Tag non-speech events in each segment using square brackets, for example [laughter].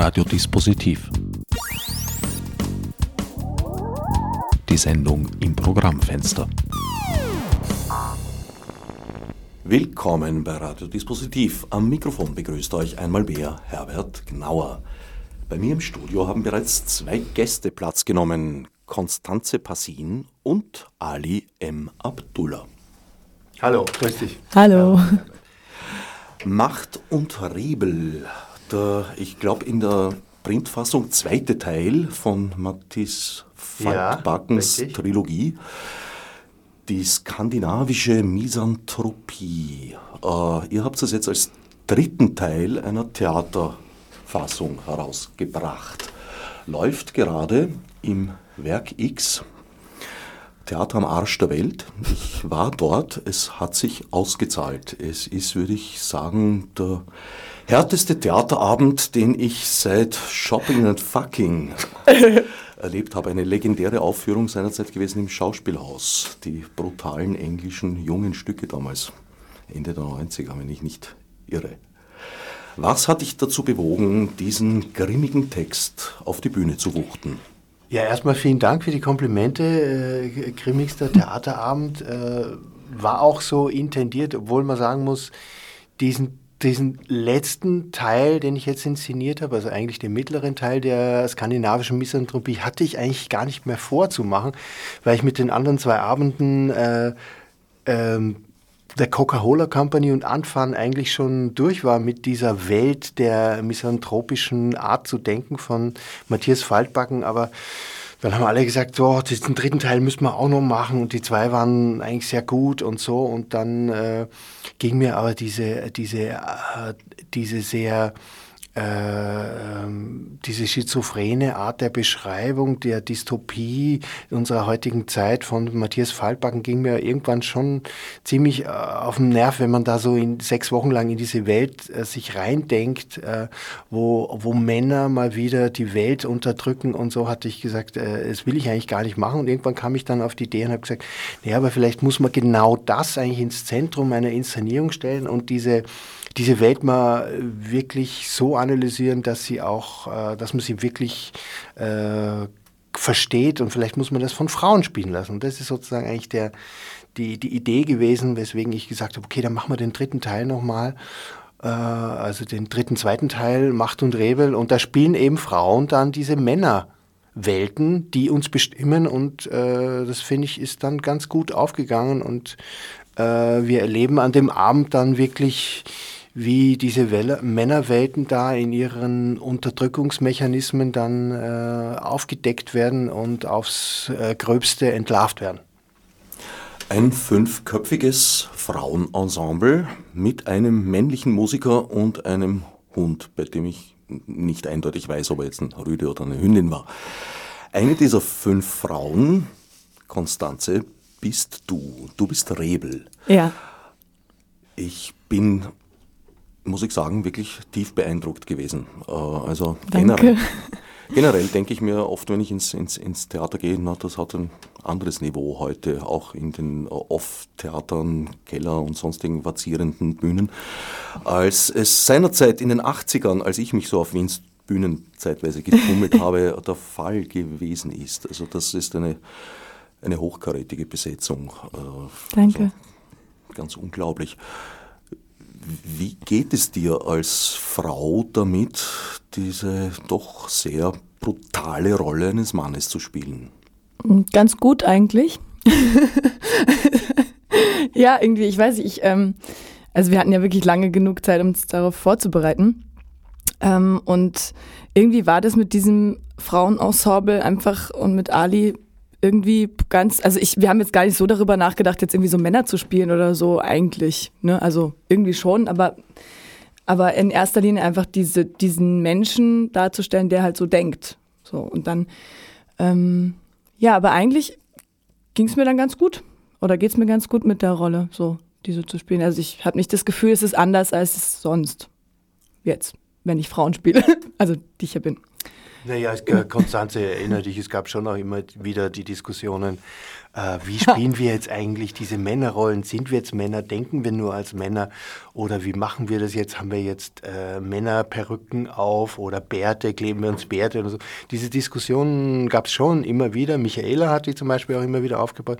Radiodispositiv. Die Sendung im Programmfenster. Willkommen bei Radiodispositiv. Am Mikrofon begrüßt euch einmal mehr Herbert Gnauer. Bei mir im Studio haben bereits zwei Gäste Platz genommen: Konstanze Passin und Ali M. Abdullah. Hallo, grüß dich. Hallo. Macht und Rebel. Der, ich glaube, in der Printfassung zweite Teil von Matthias Faltbackens ja, Trilogie. Die skandinavische Misanthropie. Äh, ihr habt es jetzt als dritten Teil einer Theaterfassung herausgebracht. Läuft gerade im Werk X Theater am Arsch der Welt. Ich war dort, es hat sich ausgezahlt. Es ist, würde ich sagen, der härteste Theaterabend, den ich seit Shopping and Fucking [laughs] erlebt habe. Eine legendäre Aufführung seinerzeit gewesen im Schauspielhaus. Die brutalen englischen jungen Stücke damals, Ende der 90er, wenn ich nicht irre. Was hat dich dazu bewogen, diesen grimmigen Text auf die Bühne zu wuchten? Ja, erstmal vielen Dank für die Komplimente. Äh, grimmigster [laughs] Theaterabend äh, war auch so intendiert, obwohl man sagen muss, diesen, diesen letzten Teil, den ich jetzt inszeniert habe, also eigentlich den mittleren Teil der skandinavischen Misanthropie, hatte ich eigentlich gar nicht mehr vorzumachen, weil ich mit den anderen zwei Abenden äh, ähm, der Coca-Cola Company und Anfang eigentlich schon durch war mit dieser Welt der misanthropischen Art zu denken von Matthias Faltbacken, aber dann haben alle gesagt, so, den dritten Teil müssen wir auch noch machen und die zwei waren eigentlich sehr gut und so. Und dann äh, ging mir aber diese, diese, äh, diese sehr diese schizophrene Art der Beschreibung der Dystopie unserer heutigen Zeit von Matthias Faltbacken ging mir irgendwann schon ziemlich äh, auf den Nerv, wenn man da so in sechs Wochen lang in diese Welt äh, sich reindenkt, äh, wo, wo Männer mal wieder die Welt unterdrücken und so hatte ich gesagt, äh, das will ich eigentlich gar nicht machen. Und irgendwann kam ich dann auf die Idee und habe gesagt, naja, aber vielleicht muss man genau das eigentlich ins Zentrum einer Inszenierung stellen und diese diese Welt mal wirklich so analysieren, dass sie auch, äh, dass man sie wirklich äh, versteht und vielleicht muss man das von Frauen spielen lassen. Und das ist sozusagen eigentlich der, die, die Idee gewesen, weswegen ich gesagt habe, okay, dann machen wir den dritten Teil nochmal. Äh, also den dritten, zweiten Teil, Macht und Rebel. Und da spielen eben Frauen dann diese Männerwelten, die uns bestimmen. Und äh, das finde ich ist dann ganz gut aufgegangen. Und äh, wir erleben an dem Abend dann wirklich wie diese Welle, Männerwelten da in ihren Unterdrückungsmechanismen dann äh, aufgedeckt werden und aufs äh, Gröbste entlarvt werden. Ein fünfköpfiges Frauenensemble mit einem männlichen Musiker und einem Hund, bei dem ich nicht eindeutig weiß, ob er jetzt ein Rüde oder eine Hündin war. Eine dieser fünf Frauen, Konstanze, bist du. Du bist Rebel. Ja. Ich bin muss ich sagen, wirklich tief beeindruckt gewesen. Äh, also generell, generell denke ich mir oft, wenn ich ins, ins, ins Theater gehe, na, das hat ein anderes Niveau heute, auch in den Off-Theatern, Keller und sonstigen vazierenden Bühnen, als es seinerzeit in den 80ern, als ich mich so auf Wiens Bühnen zeitweise getummelt [laughs] habe, der Fall gewesen ist. Also das ist eine, eine hochkarätige Besetzung. Äh, Danke. Also ganz unglaublich. Wie geht es dir als Frau damit, diese doch sehr brutale Rolle eines Mannes zu spielen? Ganz gut eigentlich. [laughs] ja, irgendwie, ich weiß nicht, ich, ähm, also wir hatten ja wirklich lange genug Zeit, um uns darauf vorzubereiten. Ähm, und irgendwie war das mit diesem Frauenensemble einfach und mit Ali irgendwie ganz, also ich, wir haben jetzt gar nicht so darüber nachgedacht, jetzt irgendwie so Männer zu spielen oder so eigentlich. Ne? Also irgendwie schon, aber, aber in erster Linie einfach diese, diesen Menschen darzustellen, der halt so denkt. So, und dann, ähm, ja, aber eigentlich ging es mir dann ganz gut. Oder geht es mir ganz gut mit der Rolle, so diese zu spielen. Also ich habe nicht das Gefühl, es ist anders als es sonst. Jetzt, wenn ich Frauen spiele. [laughs] also die ich ja bin. Naja, Konstanze erinnert dich, es gab schon auch immer wieder die Diskussionen, äh, wie spielen wir jetzt eigentlich diese Männerrollen? Sind wir jetzt Männer? Denken wir nur als Männer? Oder wie machen wir das jetzt? Haben wir jetzt äh, Männerperücken auf oder Bärte? Kleben wir uns Bärte oder so? Diese Diskussionen gab es schon immer wieder. Michaela hat die zum Beispiel auch immer wieder aufgebaut.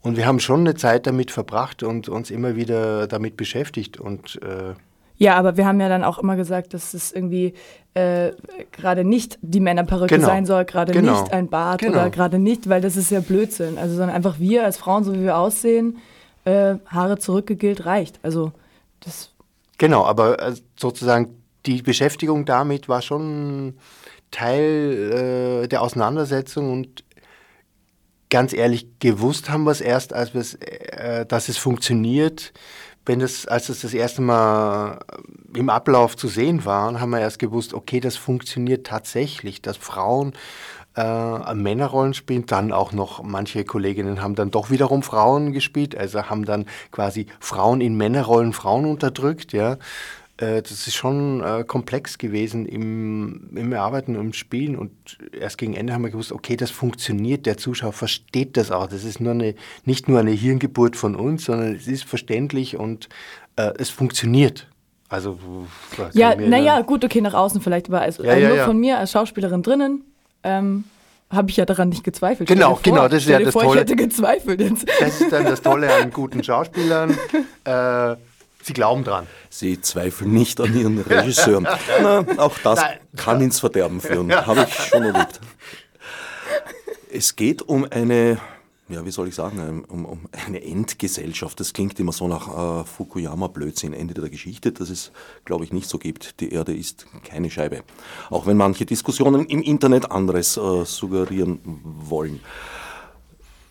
Und wir haben schon eine Zeit damit verbracht und uns immer wieder damit beschäftigt. Und äh, ja, aber wir haben ja dann auch immer gesagt, dass es irgendwie äh, gerade nicht die Männerperücke genau. sein soll, gerade genau. nicht ein Bart genau. oder gerade nicht, weil das ist ja Blödsinn. Also sondern einfach wir als Frauen, so wie wir aussehen, äh, Haare zurückgegelt reicht. Also das. Genau, aber äh, sozusagen die Beschäftigung damit war schon Teil äh, der Auseinandersetzung und ganz ehrlich gewusst haben wir es erst, als wir es, dass es funktioniert wenn das, als es das erste Mal im Ablauf zu sehen war, haben wir erst gewusst, okay, das funktioniert tatsächlich, dass Frauen äh, Männerrollen spielen, dann auch noch manche Kolleginnen haben dann doch wiederum Frauen gespielt, also haben dann quasi Frauen in Männerrollen Frauen unterdrückt, ja. Äh, das ist schon äh, komplex gewesen im, im Erarbeiten und im Spielen. Und erst gegen Ende haben wir gewusst, okay, das funktioniert, der Zuschauer versteht das auch. Das ist nur eine, nicht nur eine Hirngeburt von uns, sondern es ist verständlich und äh, es funktioniert. Also, ja, naja, gut, okay, nach außen vielleicht, aber also, ja, also ja, nur ja. von mir als Schauspielerin drinnen. Ähm, habe ich ja daran nicht gezweifelt. Genau, vor, genau, das ist ja das vor, Tolle. Ich hätte gezweifelt jetzt. Das ist dann das Tolle an guten [laughs] Schauspielern. äh, Sie glauben dran. Sie zweifeln nicht an Ihren Regisseur. [laughs] Na, auch das Nein. kann ins Verderben führen, habe ich schon erlebt. Es geht um eine, ja, wie soll ich sagen, um, um eine Endgesellschaft. Das klingt immer so nach äh, Fukuyama-Blödsinn, Ende der Geschichte, dass es, glaube ich, nicht so gibt. Die Erde ist keine Scheibe. Auch wenn manche Diskussionen im Internet anderes äh, suggerieren wollen.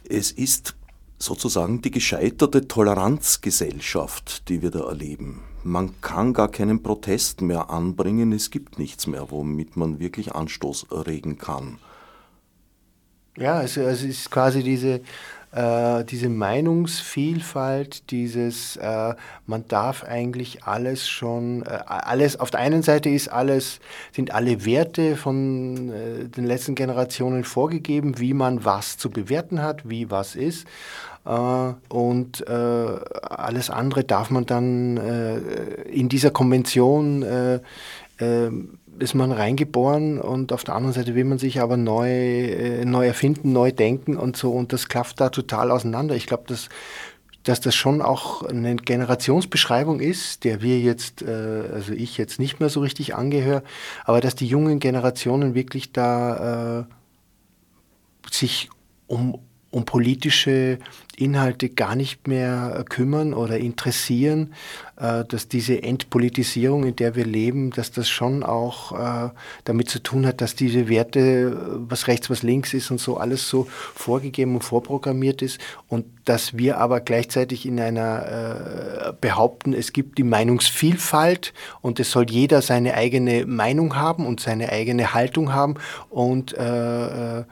Es ist sozusagen die gescheiterte Toleranzgesellschaft, die wir da erleben. Man kann gar keinen Protest mehr anbringen, es gibt nichts mehr, womit man wirklich Anstoß erregen kann. Ja, es, es ist quasi diese äh, diese Meinungsvielfalt, dieses, äh, man darf eigentlich alles schon, äh, alles, auf der einen Seite ist alles, sind alle Werte von äh, den letzten Generationen vorgegeben, wie man was zu bewerten hat, wie was ist. Uh, und uh, alles andere darf man dann in dieser Konvention ist man reingeboren und auf der anderen Seite will man sich aber neu, äh, neu erfinden, neu denken und so und das klafft da total auseinander. Ich glaube, dass, dass das schon auch eine Generationsbeschreibung ist, der wir jetzt, äh, also ich jetzt nicht mehr so richtig angehöre, aber dass die jungen Generationen wirklich da äh, sich um um politische Inhalte gar nicht mehr äh, kümmern oder interessieren, äh, dass diese Entpolitisierung, in der wir leben, dass das schon auch äh, damit zu tun hat, dass diese Werte, was rechts, was links ist und so alles so vorgegeben und vorprogrammiert ist und dass wir aber gleichzeitig in einer behaupten, es gibt die Meinungsvielfalt und es soll jeder seine eigene Meinung haben und seine eigene Haltung haben und äh,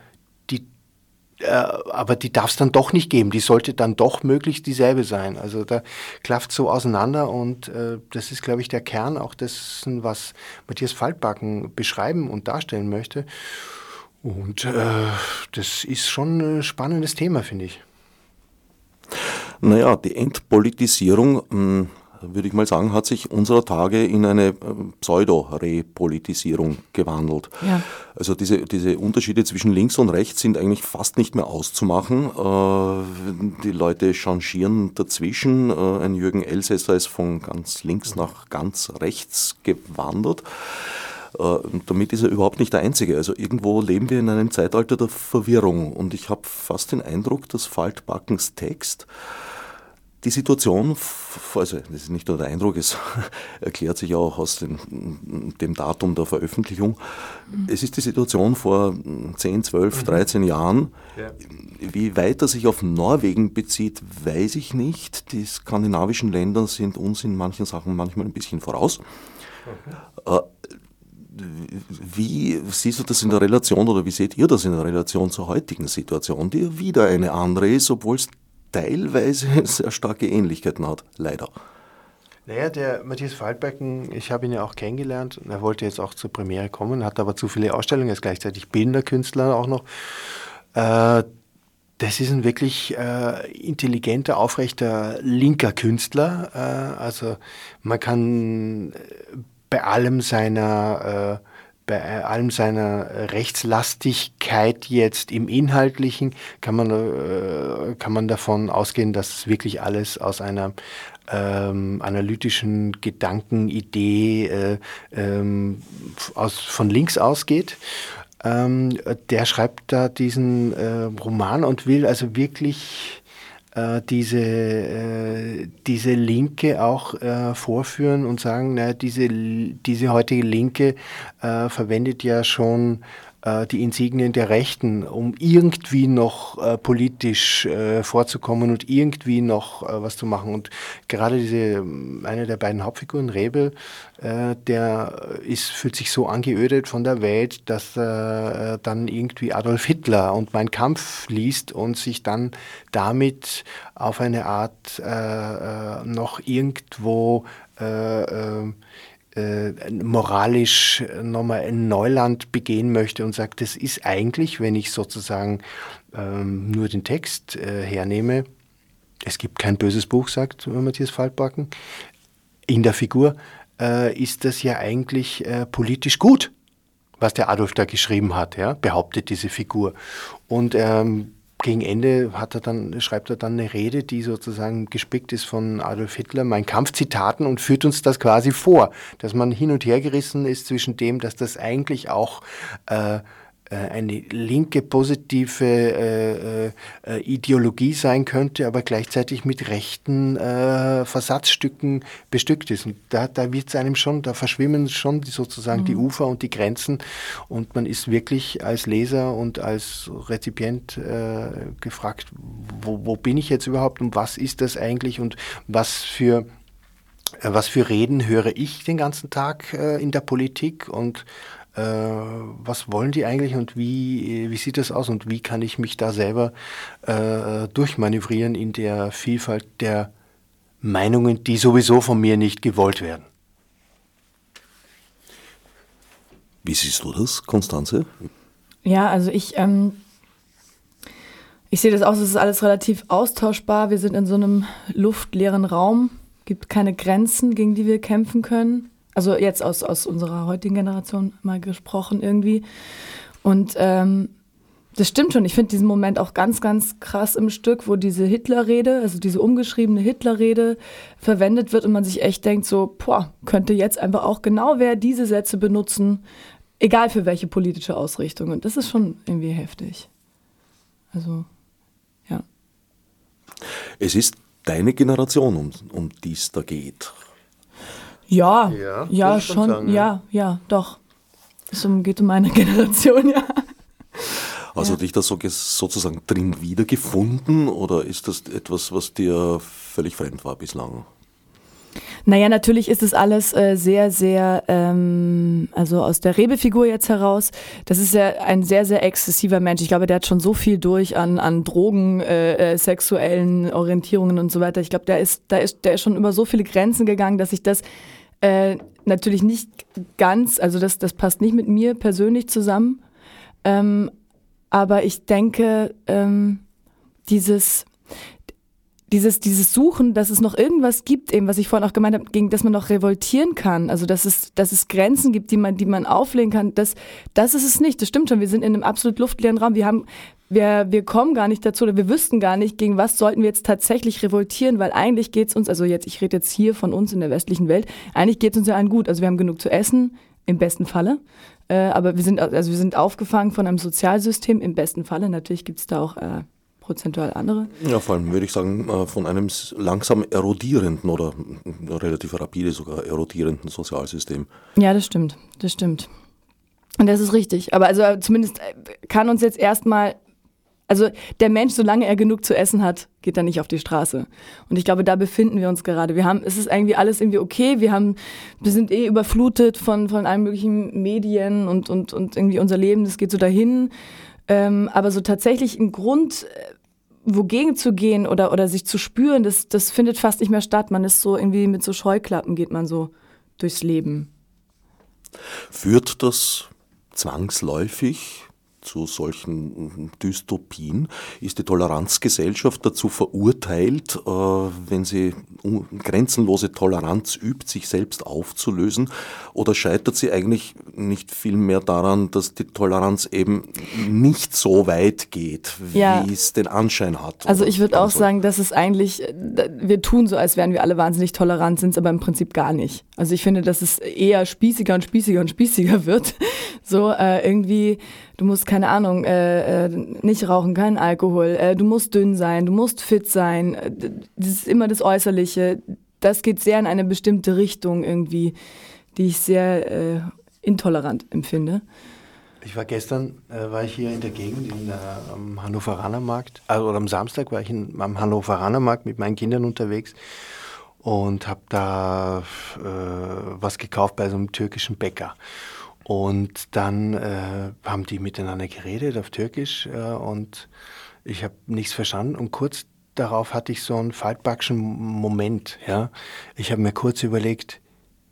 äh, aber die darf es dann doch nicht geben. Die sollte dann doch möglichst dieselbe sein. Also da klafft so auseinander und äh, das ist, glaube ich, der Kern auch dessen, was Matthias Faltbacken beschreiben und darstellen möchte. Und äh, das ist schon ein spannendes Thema, finde ich. Naja, die Entpolitisierung hm, würde ich mal sagen, hat sich unserer Tage in eine äh, Pseudo-Repolitisierung gewandelt. Ja. Also diese, diese Unterschiede zwischen links und rechts sind eigentlich fast nicht mehr auszumachen. Äh, die Leute changieren dazwischen. Äh, ein Jürgen Elsässer ist von ganz links nach ganz rechts gewandert. Und damit ist er überhaupt nicht der Einzige. Also irgendwo leben wir in einem Zeitalter der Verwirrung. Und ich habe fast den Eindruck, dass Faltbackens Text die Situation, also das ist nicht nur der Eindruck, es [laughs] erklärt sich auch aus dem, dem Datum der Veröffentlichung. Es ist die Situation vor 10, 12, 13 Jahren. Ja. Wie weit er sich auf Norwegen bezieht, weiß ich nicht. Die skandinavischen Länder sind uns in manchen Sachen manchmal ein bisschen voraus. Okay. Äh, wie siehst du das in der Relation oder wie seht ihr das in der Relation zur heutigen Situation, die wieder eine andere ist, obwohl es teilweise [laughs] sehr starke Ähnlichkeiten hat, leider. Naja, der Matthias Waldbecken, ich habe ihn ja auch kennengelernt er wollte jetzt auch zur Premiere kommen, hat aber zu viele Ausstellungen, ist gleichzeitig Bilderkünstler auch noch. Äh, das ist ein wirklich äh, intelligenter, aufrechter, linker Künstler. Äh, also man kann äh, bei allem seiner äh, bei allem seiner Rechtslastigkeit jetzt im Inhaltlichen kann man, äh, kann man davon ausgehen, dass wirklich alles aus einer ähm, analytischen Gedankenidee äh, ähm, aus, von links ausgeht. Ähm, der schreibt da diesen äh, Roman und will also wirklich diese, äh, diese Linke auch äh, vorführen und sagen, na, diese, diese heutige Linke äh, verwendet ja schon äh, die Insignien der Rechten, um irgendwie noch äh, politisch äh, vorzukommen und irgendwie noch äh, was zu machen. Und gerade diese, eine der beiden Hauptfiguren, Rebel, äh, der ist, fühlt sich so angeödet von der Welt, dass er dann irgendwie Adolf Hitler und Mein Kampf liest und sich dann damit auf eine Art noch irgendwo äh, moralisch nochmal ein Neuland begehen möchte und sagt, das ist eigentlich, wenn ich sozusagen ähm, nur den Text äh, hernehme, es gibt kein böses Buch, sagt Matthias Faltbacken, in der Figur äh, ist das ja eigentlich äh, politisch gut, was der Adolf da geschrieben hat, ja, behauptet diese Figur. Und ähm, gegen Ende hat er dann, schreibt er dann eine Rede, die sozusagen gespickt ist von Adolf Hitler, mein Kampfzitaten und führt uns das quasi vor, dass man hin und her gerissen ist zwischen dem, dass das eigentlich auch äh, eine linke positive äh, äh, Ideologie sein könnte, aber gleichzeitig mit rechten äh, Versatzstücken bestückt ist. Und da, da wird es einem schon, da verschwimmen schon sozusagen mhm. die Ufer und die Grenzen und man ist wirklich als Leser und als Rezipient äh, gefragt, wo, wo bin ich jetzt überhaupt und was ist das eigentlich und was für was für Reden höre ich den ganzen Tag äh, in der Politik und äh, was wollen die eigentlich und wie, wie sieht das aus und wie kann ich mich da selber äh, durchmanövrieren in der Vielfalt der Meinungen, die sowieso von mir nicht gewollt werden. Wie siehst du das, Konstanze? Ja, also ich, ähm, ich sehe das aus, es ist alles relativ austauschbar. Wir sind in so einem luftleeren Raum, gibt keine Grenzen, gegen die wir kämpfen können. Also jetzt aus, aus unserer heutigen Generation mal gesprochen irgendwie. Und ähm, das stimmt schon. Ich finde diesen Moment auch ganz, ganz krass im Stück, wo diese Hitlerrede, also diese umgeschriebene Hitlerrede verwendet wird und man sich echt denkt, so, boah, könnte jetzt einfach auch genau wer diese Sätze benutzen, egal für welche politische Ausrichtung. Und das ist schon irgendwie heftig. Also, ja. Es ist deine Generation, um, um die es da geht. Ja, ja, ja schon, sagen, ja. ja, ja, doch. Es geht um meine [laughs] Generation, ja. Also ja. dich da so, sozusagen drin wiedergefunden oder ist das etwas, was dir völlig fremd war bislang? Naja, natürlich ist es alles äh, sehr, sehr, ähm, also aus der Rebefigur jetzt heraus, das ist ja ein sehr, sehr exzessiver Mensch. Ich glaube, der hat schon so viel durch an, an Drogen, äh, äh, sexuellen Orientierungen und so weiter. Ich glaube, der ist, da ist, der ist schon über so viele Grenzen gegangen, dass ich das äh, natürlich nicht ganz, also das, das passt nicht mit mir persönlich zusammen. Ähm, aber ich denke, ähm, dieses, dieses, dieses Suchen, dass es noch irgendwas gibt, eben, was ich vorhin auch gemeint habe, gegen das man noch revoltieren kann, also dass es, dass es Grenzen gibt, die man, die man auflegen kann, das, das ist es nicht. Das stimmt schon. Wir sind in einem absolut luftleeren Raum. Wir haben wir, wir kommen gar nicht dazu oder wir wüssten gar nicht, gegen was sollten wir jetzt tatsächlich revoltieren, weil eigentlich geht es uns, also jetzt, ich rede jetzt hier von uns in der westlichen Welt, eigentlich geht es uns ja allen gut. Also wir haben genug zu essen, im besten Falle. Äh, aber wir sind, also wir sind aufgefangen von einem Sozialsystem, im besten Falle. Natürlich gibt es da auch äh, prozentual andere. Ja, vor allem würde ich sagen, äh, von einem langsam erodierenden oder relativ rapide sogar erodierenden Sozialsystem. Ja, das stimmt, das stimmt. Und das ist richtig. Aber also zumindest äh, kann uns jetzt erstmal also der Mensch, solange er genug zu essen hat, geht er nicht auf die Straße. Und ich glaube, da befinden wir uns gerade. Wir haben, es ist irgendwie alles irgendwie okay. Wir haben, wir sind eh überflutet von, von allen möglichen Medien und, und, und irgendwie unser Leben, das geht so dahin. Ähm, aber so tatsächlich ein Grund, wogegen zu gehen oder, oder sich zu spüren, das, das findet fast nicht mehr statt. Man ist so irgendwie mit so Scheuklappen geht man so durchs Leben. Führt das zwangsläufig zu solchen Dystopien ist die Toleranzgesellschaft dazu verurteilt, äh, wenn sie grenzenlose Toleranz übt, sich selbst aufzulösen? Oder scheitert sie eigentlich nicht viel mehr daran, dass die Toleranz eben nicht so weit geht, wie ja. es den Anschein hat? Also ich würde auch so. sagen, dass es eigentlich, wir tun so, als wären wir alle wahnsinnig tolerant, sind es aber im Prinzip gar nicht. Also ich finde, dass es eher spießiger und spießiger und spießiger [laughs] wird. So äh, irgendwie du musst, keine Ahnung, äh, äh, nicht rauchen, kein Alkohol, äh, du musst dünn sein, du musst fit sein, äh, das ist immer das Äußerliche. Das geht sehr in eine bestimmte Richtung irgendwie, die ich sehr äh, intolerant empfinde. Ich war gestern, äh, war ich hier in der Gegend in, äh, am Hannoveraner Markt, also am Samstag war ich in, am Hannoveraner Markt mit meinen Kindern unterwegs und habe da was gekauft bei so einem türkischen Bäcker. Und dann äh, haben die miteinander geredet auf Türkisch äh, und ich habe nichts verstanden. Und kurz darauf hatte ich so einen Faltbackschen Moment. Ja? Ich habe mir kurz überlegt,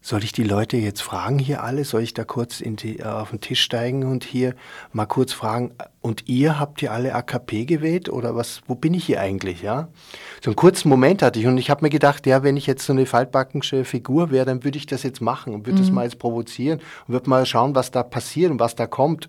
soll ich die Leute jetzt fragen hier alle? Soll ich da kurz die, äh, auf den Tisch steigen und hier mal kurz fragen, und ihr habt ihr alle AKP gewählt oder was, wo bin ich hier eigentlich, ja? So einen kurzen Moment hatte ich und ich habe mir gedacht, ja, wenn ich jetzt so eine faltbackensche Figur wäre, dann würde ich das jetzt machen und würde mhm. das mal jetzt provozieren und würde mal schauen, was da passiert und was da kommt.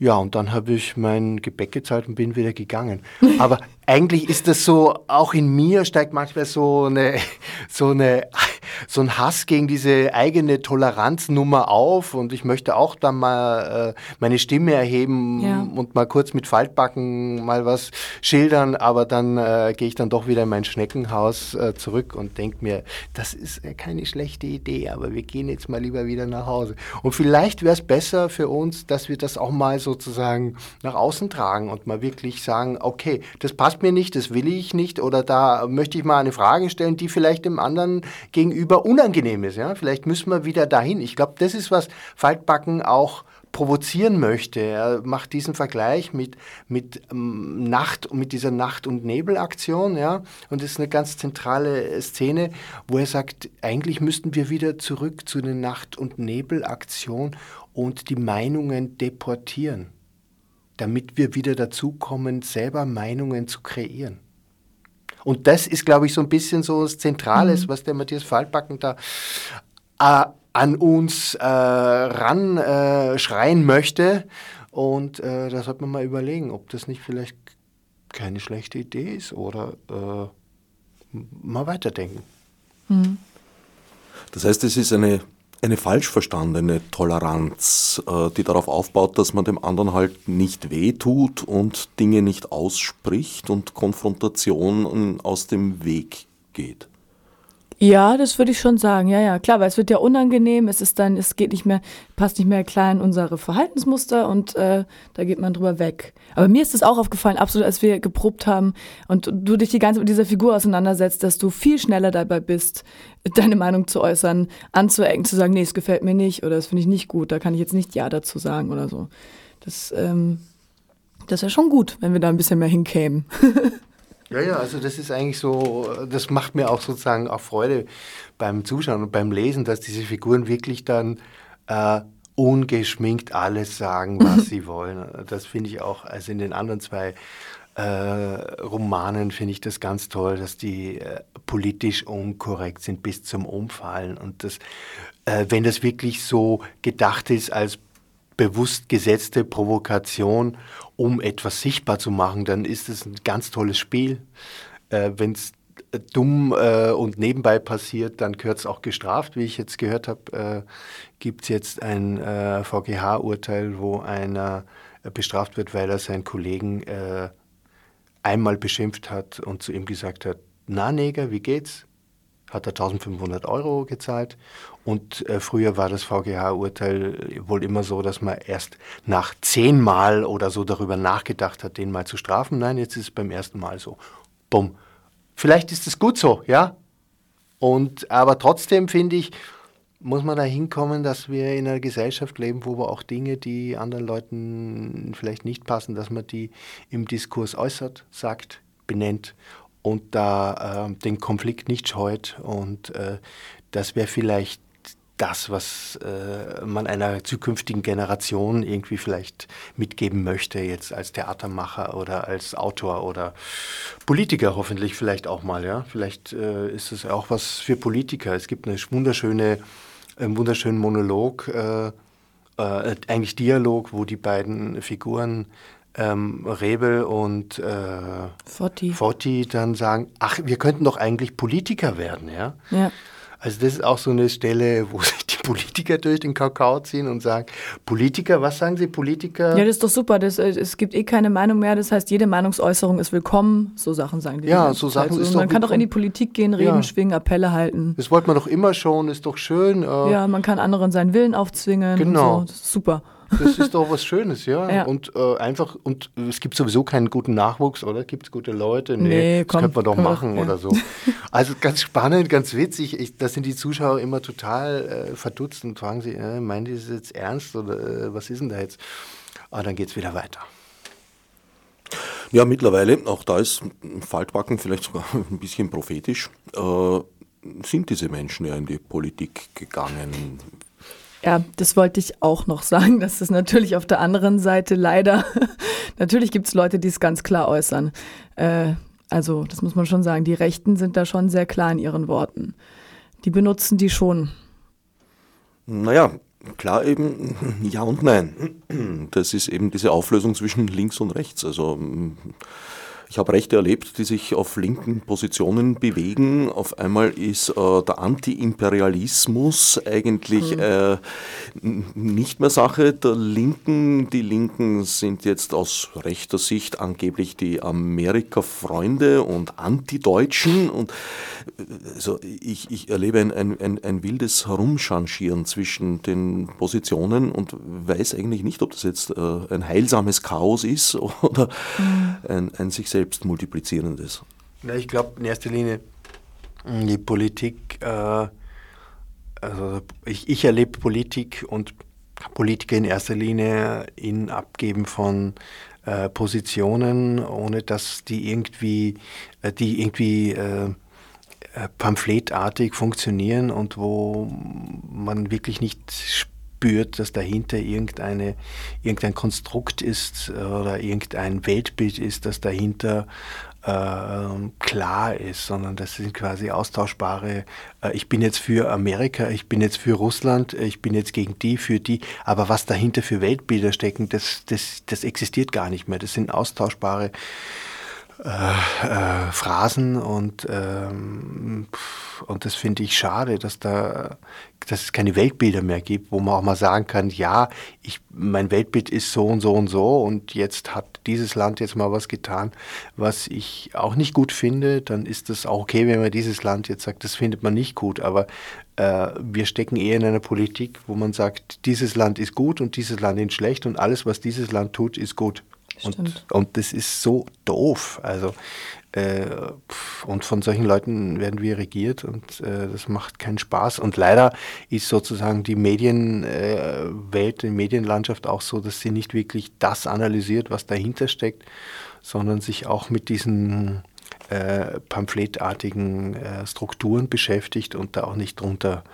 Ja, und dann habe ich mein Gebäck gezahlt und bin wieder gegangen. [laughs] Aber eigentlich ist das so, auch in mir steigt manchmal so eine, [laughs] so eine, [laughs] so ein Hass gegen diese eigene Toleranznummer auf und ich möchte auch dann mal äh, meine Stimme erheben ja. Und mal kurz mit Faltbacken mal was schildern, aber dann äh, gehe ich dann doch wieder in mein Schneckenhaus äh, zurück und denke mir, das ist äh, keine schlechte Idee, aber wir gehen jetzt mal lieber wieder nach Hause. Und vielleicht wäre es besser für uns, dass wir das auch mal sozusagen nach außen tragen und mal wirklich sagen, okay, das passt mir nicht, das will ich nicht oder da möchte ich mal eine Frage stellen, die vielleicht dem anderen gegenüber unangenehm ist. Ja? Vielleicht müssen wir wieder dahin. Ich glaube, das ist, was Faltbacken auch provozieren möchte. Er macht diesen Vergleich mit, mit ähm, Nacht, mit dieser Nacht- und Nebelaktion, ja, und das ist eine ganz zentrale Szene, wo er sagt, eigentlich müssten wir wieder zurück zu der Nacht- und Nebelaktion und die Meinungen deportieren, damit wir wieder dazu kommen, selber Meinungen zu kreieren. Und das ist, glaube ich, so ein bisschen so das Zentrales, mhm. was der Matthias Fallbacken da äh, an uns äh, ranschreien äh, möchte. Und äh, da sollte man mal überlegen, ob das nicht vielleicht keine schlechte Idee ist oder äh, mal weiterdenken. Mhm. Das heißt, es ist eine eine falsch verstandene Toleranz, äh, die darauf aufbaut, dass man dem anderen halt nicht wehtut und Dinge nicht ausspricht und Konfrontation aus dem Weg geht. Ja, das würde ich schon sagen. Ja, ja, klar, weil es wird ja unangenehm. Es ist dann, es geht nicht mehr, passt nicht mehr klar in unsere Verhaltensmuster und äh, da geht man drüber weg. Aber mir ist es auch aufgefallen, absolut, als wir geprobt haben und du dich die ganze mit dieser Figur auseinandersetzt, dass du viel schneller dabei bist, deine Meinung zu äußern, anzuecken, zu sagen, nee, es gefällt mir nicht oder das finde ich nicht gut, da kann ich jetzt nicht Ja dazu sagen oder so. Das, ähm, das wäre schon gut, wenn wir da ein bisschen mehr hinkämen. [laughs] Ja, ja, also das ist eigentlich so, das macht mir auch sozusagen auch Freude beim Zuschauen und beim Lesen, dass diese Figuren wirklich dann äh, ungeschminkt alles sagen, was [laughs] sie wollen. Das finde ich auch, also in den anderen zwei äh, Romanen finde ich das ganz toll, dass die äh, politisch unkorrekt sind bis zum Umfallen. Und das, äh, wenn das wirklich so gedacht ist als bewusst gesetzte Provokation, um etwas sichtbar zu machen, dann ist es ein ganz tolles Spiel. Äh, Wenn es dumm äh, und nebenbei passiert, dann gehört es auch gestraft. Wie ich jetzt gehört habe, äh, gibt es jetzt ein äh, VGH-Urteil, wo einer äh, bestraft wird, weil er seinen Kollegen äh, einmal beschimpft hat und zu ihm gesagt hat, na Neger, wie geht's? Hat er 1500 Euro gezahlt und äh, früher war das VGH-Urteil wohl immer so, dass man erst nach zehnmal oder so darüber nachgedacht hat, den mal zu strafen. Nein, jetzt ist es beim ersten Mal so. Bumm. Vielleicht ist es gut so, ja. Und aber trotzdem finde ich, muss man da hinkommen, dass wir in einer Gesellschaft leben, wo wir auch Dinge, die anderen Leuten vielleicht nicht passen, dass man die im Diskurs äußert, sagt, benennt und da äh, den Konflikt nicht scheut. Und äh, das wäre vielleicht das, was äh, man einer zukünftigen Generation irgendwie vielleicht mitgeben möchte, jetzt als Theatermacher oder als Autor oder Politiker hoffentlich vielleicht auch mal. Ja? Vielleicht äh, ist es auch was für Politiker. Es gibt eine wunderschöne, einen wunderschönen Monolog, äh, äh eigentlich Dialog, wo die beiden Figuren ähm, Rebel und äh, Fotti. Fotti dann sagen, ach, wir könnten doch eigentlich Politiker werden, ja? Ja. Also das ist auch so eine Stelle, wo [laughs] sich die Politiker durch den Kakao ziehen und sagen, Politiker, was sagen Sie, Politiker? Ja, das ist doch super. Das, äh, es gibt eh keine Meinung mehr. Das heißt, jede Meinungsäußerung ist willkommen. So Sachen sagen die. Ja, so Sachen ist doch Man kann doch in die Politik gehen, reden, ja. schwingen, Appelle halten. Das wollte man doch immer schon, ist doch schön. Äh ja, man kann anderen seinen Willen aufzwingen. Genau. So. super. Das ist doch was Schönes, ja. ja. Und äh, einfach, und es gibt sowieso keinen guten Nachwuchs, oder? Gibt es gute Leute? Nee, nee das könnte man doch machen ja. oder so. Also ganz spannend, ganz witzig. Ich, da sind die Zuschauer immer total äh, verdutzt und fragen sich, äh, meinen die das jetzt ernst oder äh, was ist denn da jetzt? Aber ah, dann geht es wieder weiter. Ja, mittlerweile, auch da ist Faltbacken vielleicht sogar [laughs] ein bisschen prophetisch, äh, sind diese Menschen ja in die Politik gegangen. Ja, das wollte ich auch noch sagen, dass es natürlich auf der anderen Seite leider, [laughs] natürlich gibt es Leute, die es ganz klar äußern. Äh, also, das muss man schon sagen, die Rechten sind da schon sehr klar in ihren Worten. Die benutzen die schon. Naja, klar eben ja und nein. Das ist eben diese Auflösung zwischen links und rechts. Also ich habe Rechte erlebt, die sich auf linken Positionen bewegen. Auf einmal ist äh, der Anti-Imperialismus eigentlich mhm. äh, nicht mehr Sache der Linken. Die Linken sind jetzt aus rechter Sicht angeblich die Amerika-Freunde und Anti-Deutschen. Und äh, also ich, ich erlebe ein, ein, ein wildes Herumchangieren zwischen den Positionen und weiß eigentlich nicht, ob das jetzt äh, ein heilsames Chaos ist [laughs] oder mhm. ein, ein sich selbst selbst multiplizierendes? Ja, ich glaube in erster Linie hm, die Politik, äh, also ich, ich erlebe Politik und Politiker in erster Linie in Abgeben von äh, Positionen, ohne dass die irgendwie, äh, die irgendwie äh, äh, pamphletartig funktionieren und wo man wirklich nicht spürt, spürt, dass dahinter irgendeine, irgendein Konstrukt ist oder irgendein Weltbild ist, das dahinter äh, klar ist, sondern das sind quasi austauschbare, äh, ich bin jetzt für Amerika, ich bin jetzt für Russland, ich bin jetzt gegen die, für die, aber was dahinter für Weltbilder stecken, das, das, das existiert gar nicht mehr. Das sind austauschbare äh, äh, Phrasen und, ähm, und das finde ich schade, dass, da, dass es keine Weltbilder mehr gibt, wo man auch mal sagen kann, ja, ich, mein Weltbild ist so und so und so und jetzt hat dieses Land jetzt mal was getan, was ich auch nicht gut finde, dann ist das auch okay, wenn man dieses Land jetzt sagt, das findet man nicht gut, aber äh, wir stecken eher in einer Politik, wo man sagt, dieses Land ist gut und dieses Land ist schlecht und alles, was dieses Land tut, ist gut. Und, und das ist so doof. Also, äh, und von solchen Leuten werden wir regiert und äh, das macht keinen Spaß. Und leider ist sozusagen die Medienwelt, äh, die Medienlandschaft auch so, dass sie nicht wirklich das analysiert, was dahinter steckt, sondern sich auch mit diesen äh, pamphletartigen äh, Strukturen beschäftigt und da auch nicht drunter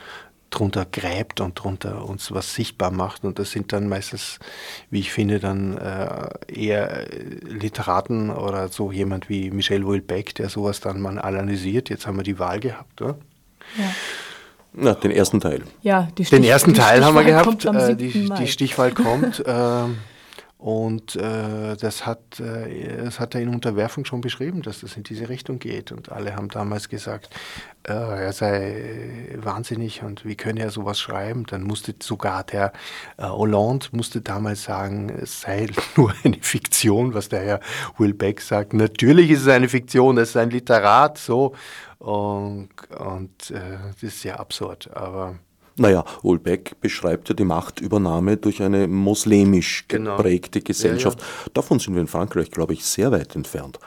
drunter gräbt und drunter uns was sichtbar macht. Und das sind dann meistens, wie ich finde, dann äh, eher Literaten oder so jemand wie Michel Houellebecq, der sowas dann mal analysiert. Jetzt haben wir die Wahl gehabt. Oder? Ja. Na, den ersten Teil. Ja, Stich, den ersten Teil haben wir gehabt. Äh, die, die, Stichwahl kommt. Äh, [laughs] und äh, das, hat, äh, das hat er in Unterwerfung schon beschrieben, dass das in diese Richtung geht. Und alle haben damals gesagt, äh, er sei wahnsinnig und wie könne er sowas schreiben? Dann musste sogar der äh, Hollande musste damals sagen, es sei [laughs] nur eine Fiktion, was der Herr Will Beck sagt. Natürlich ist es eine Fiktion, es ist ein Literat, so. Und, und äh, das ist sehr absurd, aber naja, Ulbeck beschreibt ja die Machtübernahme durch eine moslemisch genau. geprägte genau. Gesellschaft. Ja, ja. Davon sind wir in Frankreich, glaube ich, sehr weit entfernt.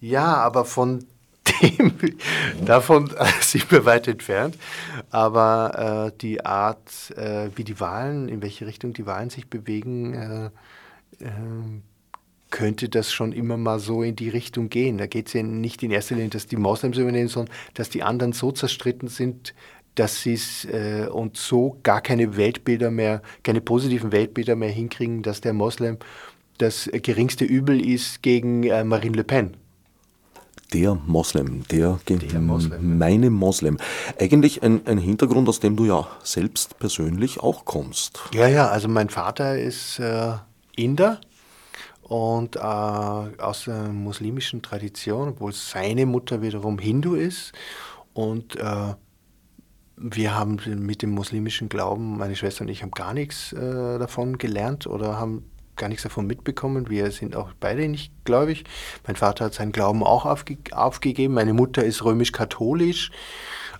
Ja, aber von [laughs] dem, davon sind wir weit entfernt. Aber äh, die Art, äh, wie die Wahlen, in welche Richtung die Wahlen sich bewegen, äh, äh könnte das schon immer mal so in die Richtung gehen. Da geht es ja nicht in erster Linie, dass die Moslems übernehmen, sondern dass die anderen so zerstritten sind, dass sie es äh, und so gar keine Weltbilder mehr, keine positiven Weltbilder mehr hinkriegen, dass der Moslem das geringste Übel ist gegen äh, Marine Le Pen. Der Moslem, der, der Moslem. meine Moslem. Eigentlich ein, ein, Hintergrund, aus dem du ja selbst persönlich auch kommst. Ja, ja, also mein Vater ist äh, Inder und äh, aus der muslimischen Tradition, obwohl seine Mutter wiederum Hindu ist. Und äh, wir haben mit dem muslimischen Glauben, meine Schwester und ich haben gar nichts äh, davon gelernt oder haben gar nichts davon mitbekommen. Wir sind auch beide nicht gläubig. Mein Vater hat seinen Glauben auch aufge aufgegeben. Meine Mutter ist römisch-katholisch.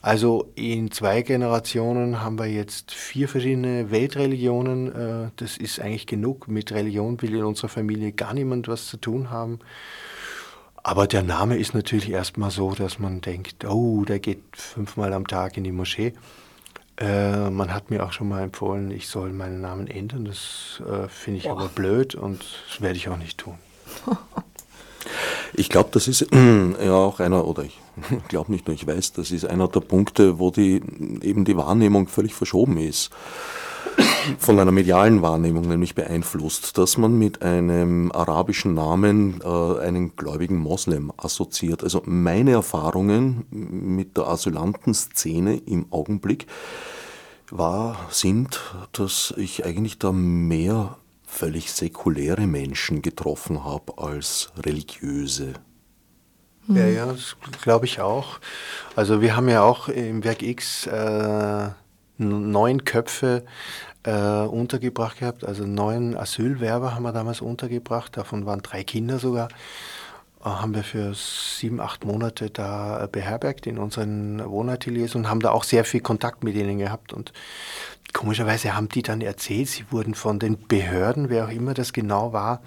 Also in zwei Generationen haben wir jetzt vier verschiedene Weltreligionen. Äh, das ist eigentlich genug. Mit Religion will in unserer Familie gar niemand was zu tun haben. Aber der Name ist natürlich erstmal so, dass man denkt, oh, der geht fünfmal am Tag in die Moschee. Äh, man hat mir auch schon mal empfohlen, ich soll meinen Namen ändern. Das äh, finde ich Boah. aber blöd und das werde ich auch nicht tun. [laughs] Ich glaube, das ist [clears throat] ja auch einer, oder ich [laughs] glaube nicht nur, ich weiß, das ist einer der Punkte, wo die, eben die Wahrnehmung völlig verschoben ist. Von einer medialen Wahrnehmung nämlich beeinflusst, dass man mit einem arabischen Namen äh, einen gläubigen Moslem assoziiert. Also meine Erfahrungen mit der Asylantenszene im Augenblick war, sind, dass ich eigentlich da mehr völlig säkuläre Menschen getroffen habe als religiöse. Ja, ja, das glaube ich auch. Also wir haben ja auch im Werk X äh, neun Köpfe äh, untergebracht gehabt, also neun Asylwerber haben wir damals untergebracht, davon waren drei Kinder sogar. Äh, haben wir für sieben, acht Monate da beherbergt in unseren Wohnateliers und haben da auch sehr viel Kontakt mit ihnen gehabt. Und komischerweise haben die dann erzählt, sie wurden von den Behörden, wer auch immer das genau war,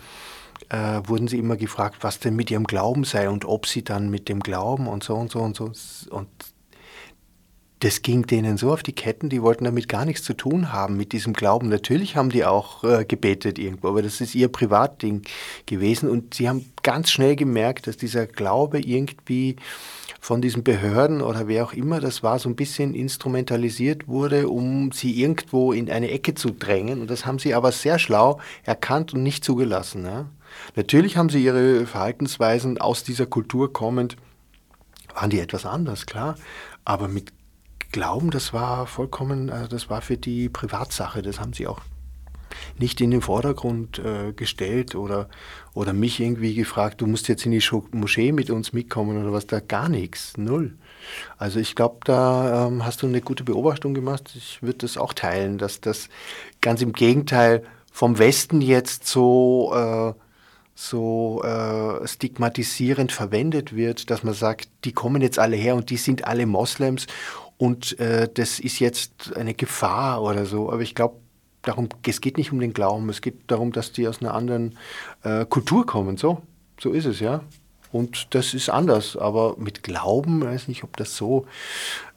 äh, wurden sie immer gefragt, was denn mit ihrem Glauben sei und ob sie dann mit dem Glauben und so und so und so. Und das ging denen so auf die Ketten, die wollten damit gar nichts zu tun haben, mit diesem Glauben. Natürlich haben die auch äh, gebetet irgendwo, aber das ist ihr Privatding gewesen. Und sie haben ganz schnell gemerkt, dass dieser Glaube irgendwie von diesen Behörden oder wer auch immer das war, so ein bisschen instrumentalisiert wurde, um sie irgendwo in eine Ecke zu drängen. Und das haben sie aber sehr schlau erkannt und nicht zugelassen. Ja? Natürlich haben sie ihre Verhaltensweisen aus dieser Kultur kommend, waren die etwas anders, klar. Aber mit Glauben, das war vollkommen, also das war für die Privatsache. Das haben sie auch nicht in den Vordergrund äh, gestellt oder, oder mich irgendwie gefragt, du musst jetzt in die Moschee mit uns mitkommen oder was, da gar nichts, null. Also ich glaube, da ähm, hast du eine gute Beobachtung gemacht. Ich würde das auch teilen, dass das ganz im Gegenteil vom Westen jetzt so, äh, so äh, stigmatisierend verwendet wird, dass man sagt, die kommen jetzt alle her und die sind alle Moslems und äh, das ist jetzt eine Gefahr oder so. Aber ich glaube, darum, es geht nicht um den Glauben, es geht darum, dass die aus einer anderen äh, Kultur kommen. So, so ist es, ja. Und das ist anders. Aber mit Glauben, weiß nicht, ob das so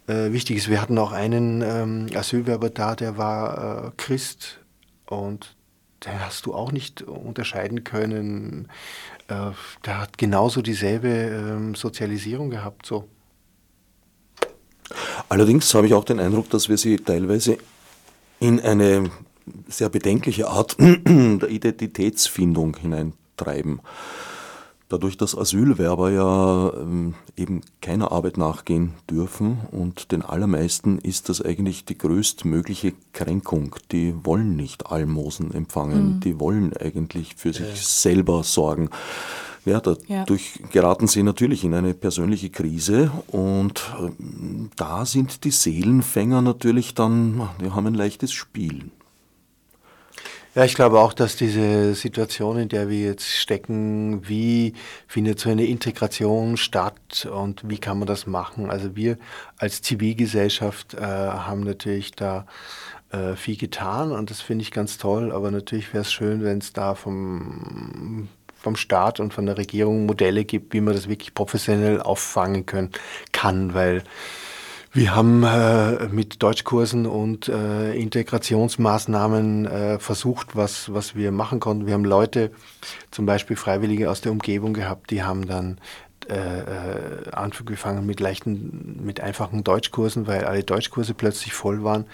äh, wichtig ist. Wir hatten auch einen ähm, Asylwerber da, der war äh, Christ und den hast du auch nicht unterscheiden können. Äh, der hat genauso dieselbe ähm, Sozialisierung gehabt. So. Allerdings habe ich auch den Eindruck, dass wir sie teilweise in eine sehr bedenkliche Art [clears throat] der Identitätsfindung hineintreiben. Dadurch, dass Asylwerber ja ähm, eben keiner Arbeit nachgehen dürfen und den allermeisten ist das eigentlich die größtmögliche Kränkung. Die wollen nicht Almosen empfangen, mhm. die wollen eigentlich für sich selber sorgen. Ja, dadurch ja. geraten sie natürlich in eine persönliche Krise und ähm, da sind die Seelenfänger natürlich dann, die haben ein leichtes Spiel. Ja, ich glaube auch, dass diese Situation, in der wir jetzt stecken, wie findet so eine Integration statt und wie kann man das machen? Also wir als Zivilgesellschaft äh, haben natürlich da äh, viel getan und das finde ich ganz toll, aber natürlich wäre es schön, wenn es da vom vom Staat und von der Regierung Modelle gibt, wie man das wirklich professionell auffangen können, kann, weil Wir haben äh, mit Deutschkursen und äh, Integrationsmaßnahmen äh, versucht, was, was wir machen konnten. Wir haben Leute, zum Beispiel Freiwillige aus der Umgebung gehabt, die haben dann äh, äh, angefangen mit leichten, mit einfachen Deutschkursen, weil alle Deutschkurse plötzlich voll waren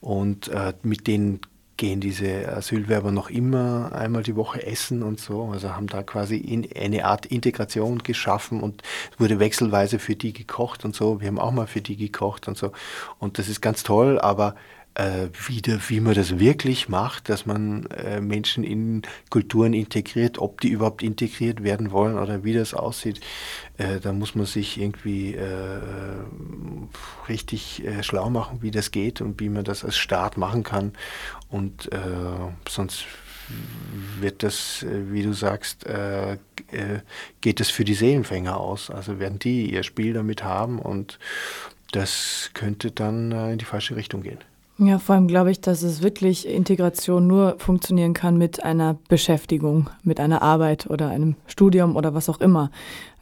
und äh, mit denen gehen diese Asylwerber noch immer einmal die Woche essen und so. Also haben da quasi in, eine Art Integration geschaffen und wurde wechselweise für die gekocht und so. Wir haben auch mal für die gekocht und so. Und das ist ganz toll, aber äh, wieder, wie man das wirklich macht, dass man äh, Menschen in Kulturen integriert, ob die überhaupt integriert werden wollen oder wie das aussieht, äh, da muss man sich irgendwie äh, richtig äh, schlau machen, wie das geht und wie man das als Staat machen kann. Und äh, sonst wird das, wie du sagst, geht es für die Seelenfänger aus. Also werden die ihr Spiel damit haben und das könnte dann in die falsche Richtung gehen. Ja, vor allem glaube ich, dass es wirklich Integration nur funktionieren kann mit einer Beschäftigung, mit einer Arbeit oder einem Studium oder was auch immer.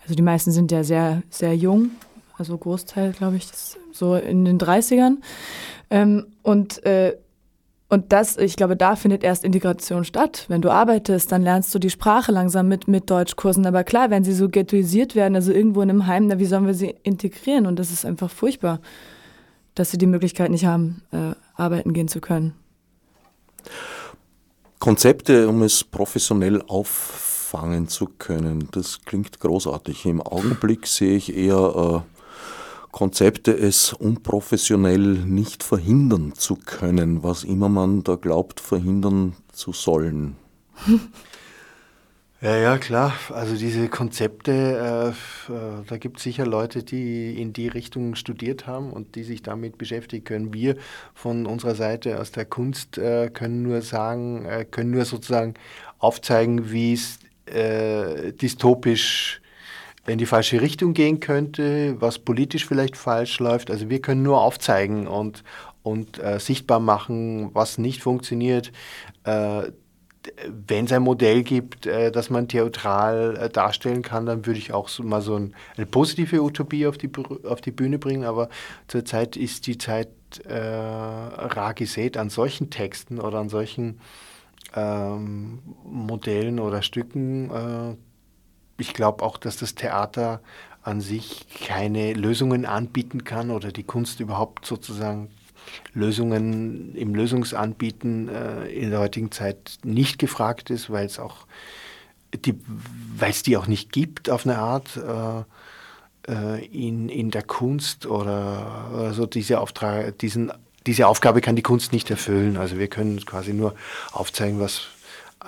Also die meisten sind ja sehr, sehr jung, also Großteil, glaube ich, so in den 30ern. Ähm, und, äh, und das, ich glaube, da findet erst Integration statt. Wenn du arbeitest, dann lernst du die Sprache langsam mit, mit Deutschkursen. Aber klar, wenn sie so ghettoisiert werden, also irgendwo in einem Heim, na, wie sollen wir sie integrieren? Und das ist einfach furchtbar dass sie die Möglichkeit nicht haben, äh, arbeiten gehen zu können. Konzepte, um es professionell auffangen zu können, das klingt großartig. Im Augenblick sehe ich eher äh, Konzepte, es unprofessionell nicht verhindern zu können, was immer man da glaubt, verhindern zu sollen. [laughs] Ja, ja, klar. Also diese Konzepte, äh, äh, da gibt es sicher Leute, die in die Richtung studiert haben und die sich damit beschäftigen können. Wir von unserer Seite aus der Kunst äh, können nur sagen, äh, können nur sozusagen aufzeigen, wie es äh, dystopisch in die falsche Richtung gehen könnte, was politisch vielleicht falsch läuft. Also wir können nur aufzeigen und, und äh, sichtbar machen, was nicht funktioniert wenn es ein Modell gibt, äh, das man theatral äh, darstellen kann, dann würde ich auch so, mal so ein, eine positive Utopie auf die, auf die Bühne bringen. Aber zurzeit ist die Zeit äh, rar gesät an solchen Texten oder an solchen ähm, Modellen oder Stücken. Ich glaube auch, dass das Theater an sich keine Lösungen anbieten kann oder die Kunst überhaupt sozusagen Lösungen im Lösungsanbieten äh, in der heutigen Zeit nicht gefragt ist, weil es auch die, weil die auch nicht gibt auf eine Art äh, äh, in, in der Kunst oder, oder so diese Auftrag, diesen, diese Aufgabe kann die Kunst nicht erfüllen. Also wir können quasi nur aufzeigen, was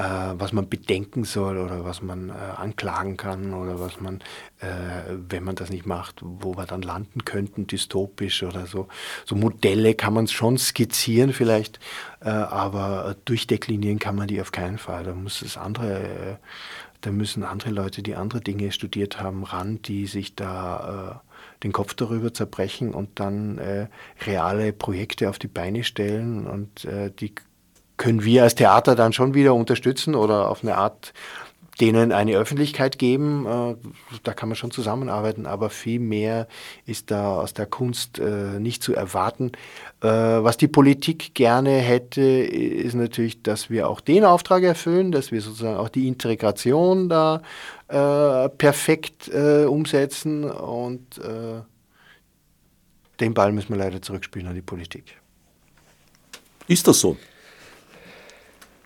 äh, was man bedenken soll oder was man äh, anklagen kann oder was man, äh, wenn man das nicht macht, wo wir dann landen könnten, dystopisch oder so. So Modelle kann man schon skizzieren vielleicht, äh, aber durchdeklinieren kann man die auf keinen Fall. Da muss es andere äh, da müssen andere Leute, die andere Dinge studiert haben, ran, die sich da äh, den Kopf darüber zerbrechen und dann äh, reale Projekte auf die Beine stellen und äh, die können wir als Theater dann schon wieder unterstützen oder auf eine Art denen eine Öffentlichkeit geben. Äh, da kann man schon zusammenarbeiten, aber viel mehr ist da aus der Kunst äh, nicht zu erwarten. Äh, was die Politik gerne hätte, ist natürlich, dass wir auch den Auftrag erfüllen, dass wir sozusagen auch die Integration da perfekt umsetzen und den Ball müssen wir leider zurückspielen an die Politik. Ist das so?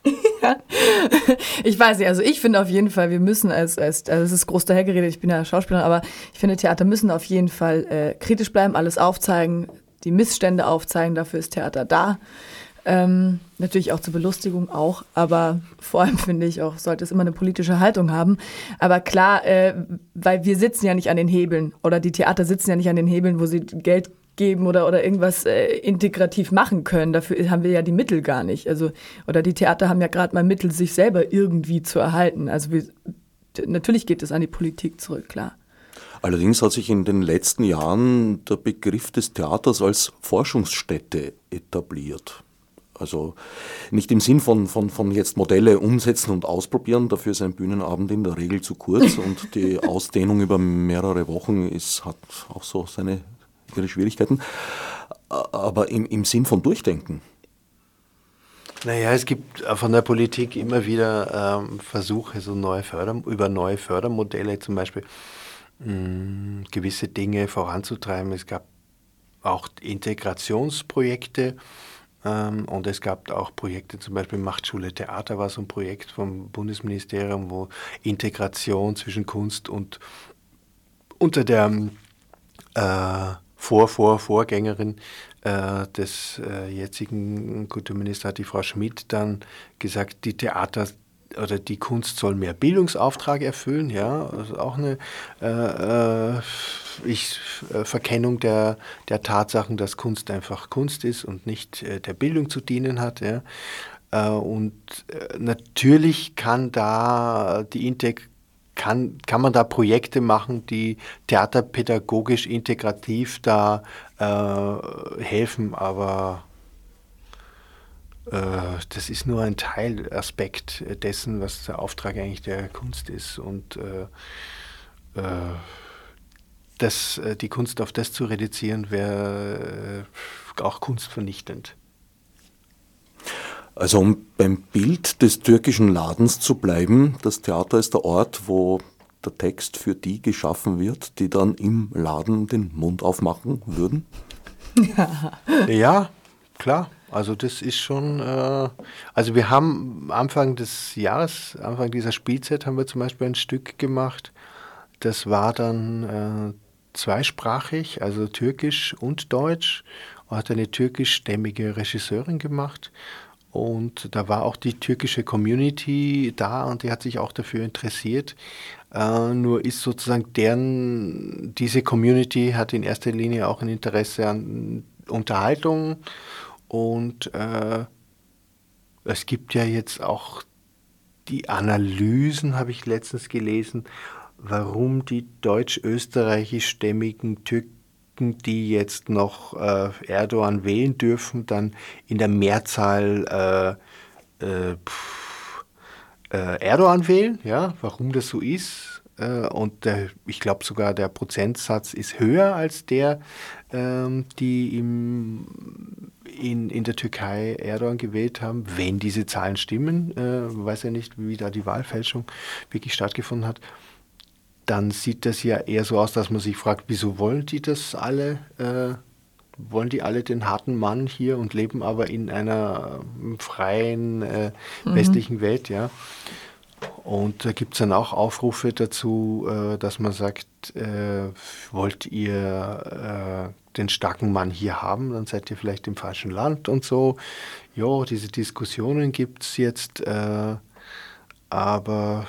[laughs] ich weiß nicht, also ich finde auf jeden Fall, wir müssen als, als also es ist groß dahergeredet, ich bin ja Schauspielerin, aber ich finde, Theater müssen auf jeden Fall äh, kritisch bleiben, alles aufzeigen, die Missstände aufzeigen, dafür ist Theater da. Ähm, natürlich auch zur Belustigung auch, aber vor allem finde ich auch, sollte es immer eine politische Haltung haben. Aber klar, äh, weil wir sitzen ja nicht an den Hebeln oder die Theater sitzen ja nicht an den Hebeln, wo sie Geld geben oder, oder irgendwas äh, integrativ machen können. Dafür haben wir ja die Mittel gar nicht. Also, oder die Theater haben ja gerade mal Mittel, sich selber irgendwie zu erhalten. Also wir, natürlich geht es an die Politik zurück, klar. Allerdings hat sich in den letzten Jahren der Begriff des Theaters als Forschungsstätte etabliert. Also nicht im Sinn von, von, von jetzt Modelle umsetzen und ausprobieren, dafür ist ein Bühnenabend in der Regel zu kurz und die [laughs] Ausdehnung über mehrere Wochen ist, hat auch so seine ihre Schwierigkeiten, aber im, im Sinn von Durchdenken. Naja, es gibt von der Politik immer wieder ähm, Versuche, so neue Förder über neue Fördermodelle zum Beispiel mh, mm, gewisse Dinge voranzutreiben. Es gab auch Integrationsprojekte ähm, und es gab auch Projekte, zum Beispiel Machtschule Theater war so ein Projekt vom Bundesministerium, wo Integration zwischen Kunst und unter der äh, Vor, Vor, Vorgängerin äh, des äh, jetzigen Kulturministers hat die Frau Schmidt dann gesagt, die Theater oder die Kunst soll mehr Bildungsauftrag erfüllen, ja, also auch eine äh, äh ich, äh, Verkennung der, der Tatsachen, dass Kunst einfach Kunst ist und nicht äh, der Bildung zu dienen hat, ja. Und natürlich kann da die Integ kann, kann man da Projekte machen, die theaterpädagogisch integrativ da äh, helfen, aber äh, das ist nur ein Teilaspekt dessen, was der Auftrag eigentlich der Kunst ist. Und äh, äh das, äh, die Kunst auf das zu reduzieren, wäre äh, auch kunstvernichtend. Also um beim Bild des türkischen Ladens zu bleiben, das Theater ist der Ort, wo der Text für die geschaffen wird, die dann im Laden den Mund aufmachen würden? ja, klar. Also das ist schon, äh, also wir haben Anfang des Jahres, Anfang dieser Spielzeit haben wir zum Beispiel ein Stück gemacht, das war dann äh, zweisprachig, also türkisch und deutsch, und hat eine türkischstämmige Regisseurin gemacht und da war auch die türkische Community da und die hat sich auch dafür interessiert. Äh, nur ist sozusagen deren, diese Community hat in erster Linie auch ein Interesse an Unterhaltung und äh, es gibt ja jetzt auch die Analysen, habe ich letztens gelesen, warum die deutsch-österreichischstämmigen Türken die jetzt noch äh, Erdogan wählen dürfen, dann in der Mehrzahl äh, äh, pff, äh, Erdogan wählen. Ja, warum das so ist. Äh, und der, ich glaube sogar der Prozentsatz ist höher als der, ähm, die im, in, in der Türkei Erdogan gewählt haben, wenn diese Zahlen stimmen. Äh, weiß ja nicht, wie da die Wahlfälschung wirklich stattgefunden hat dann sieht das ja eher so aus, dass man sich fragt, wieso wollen die das alle? Äh, wollen die alle den harten Mann hier und leben aber in einer äh, freien äh, mhm. westlichen Welt, ja? Und da gibt es dann auch Aufrufe dazu, äh, dass man sagt, äh, wollt ihr äh, den starken Mann hier haben, dann seid ihr vielleicht im falschen Land und so. Ja, diese Diskussionen gibt es jetzt, aber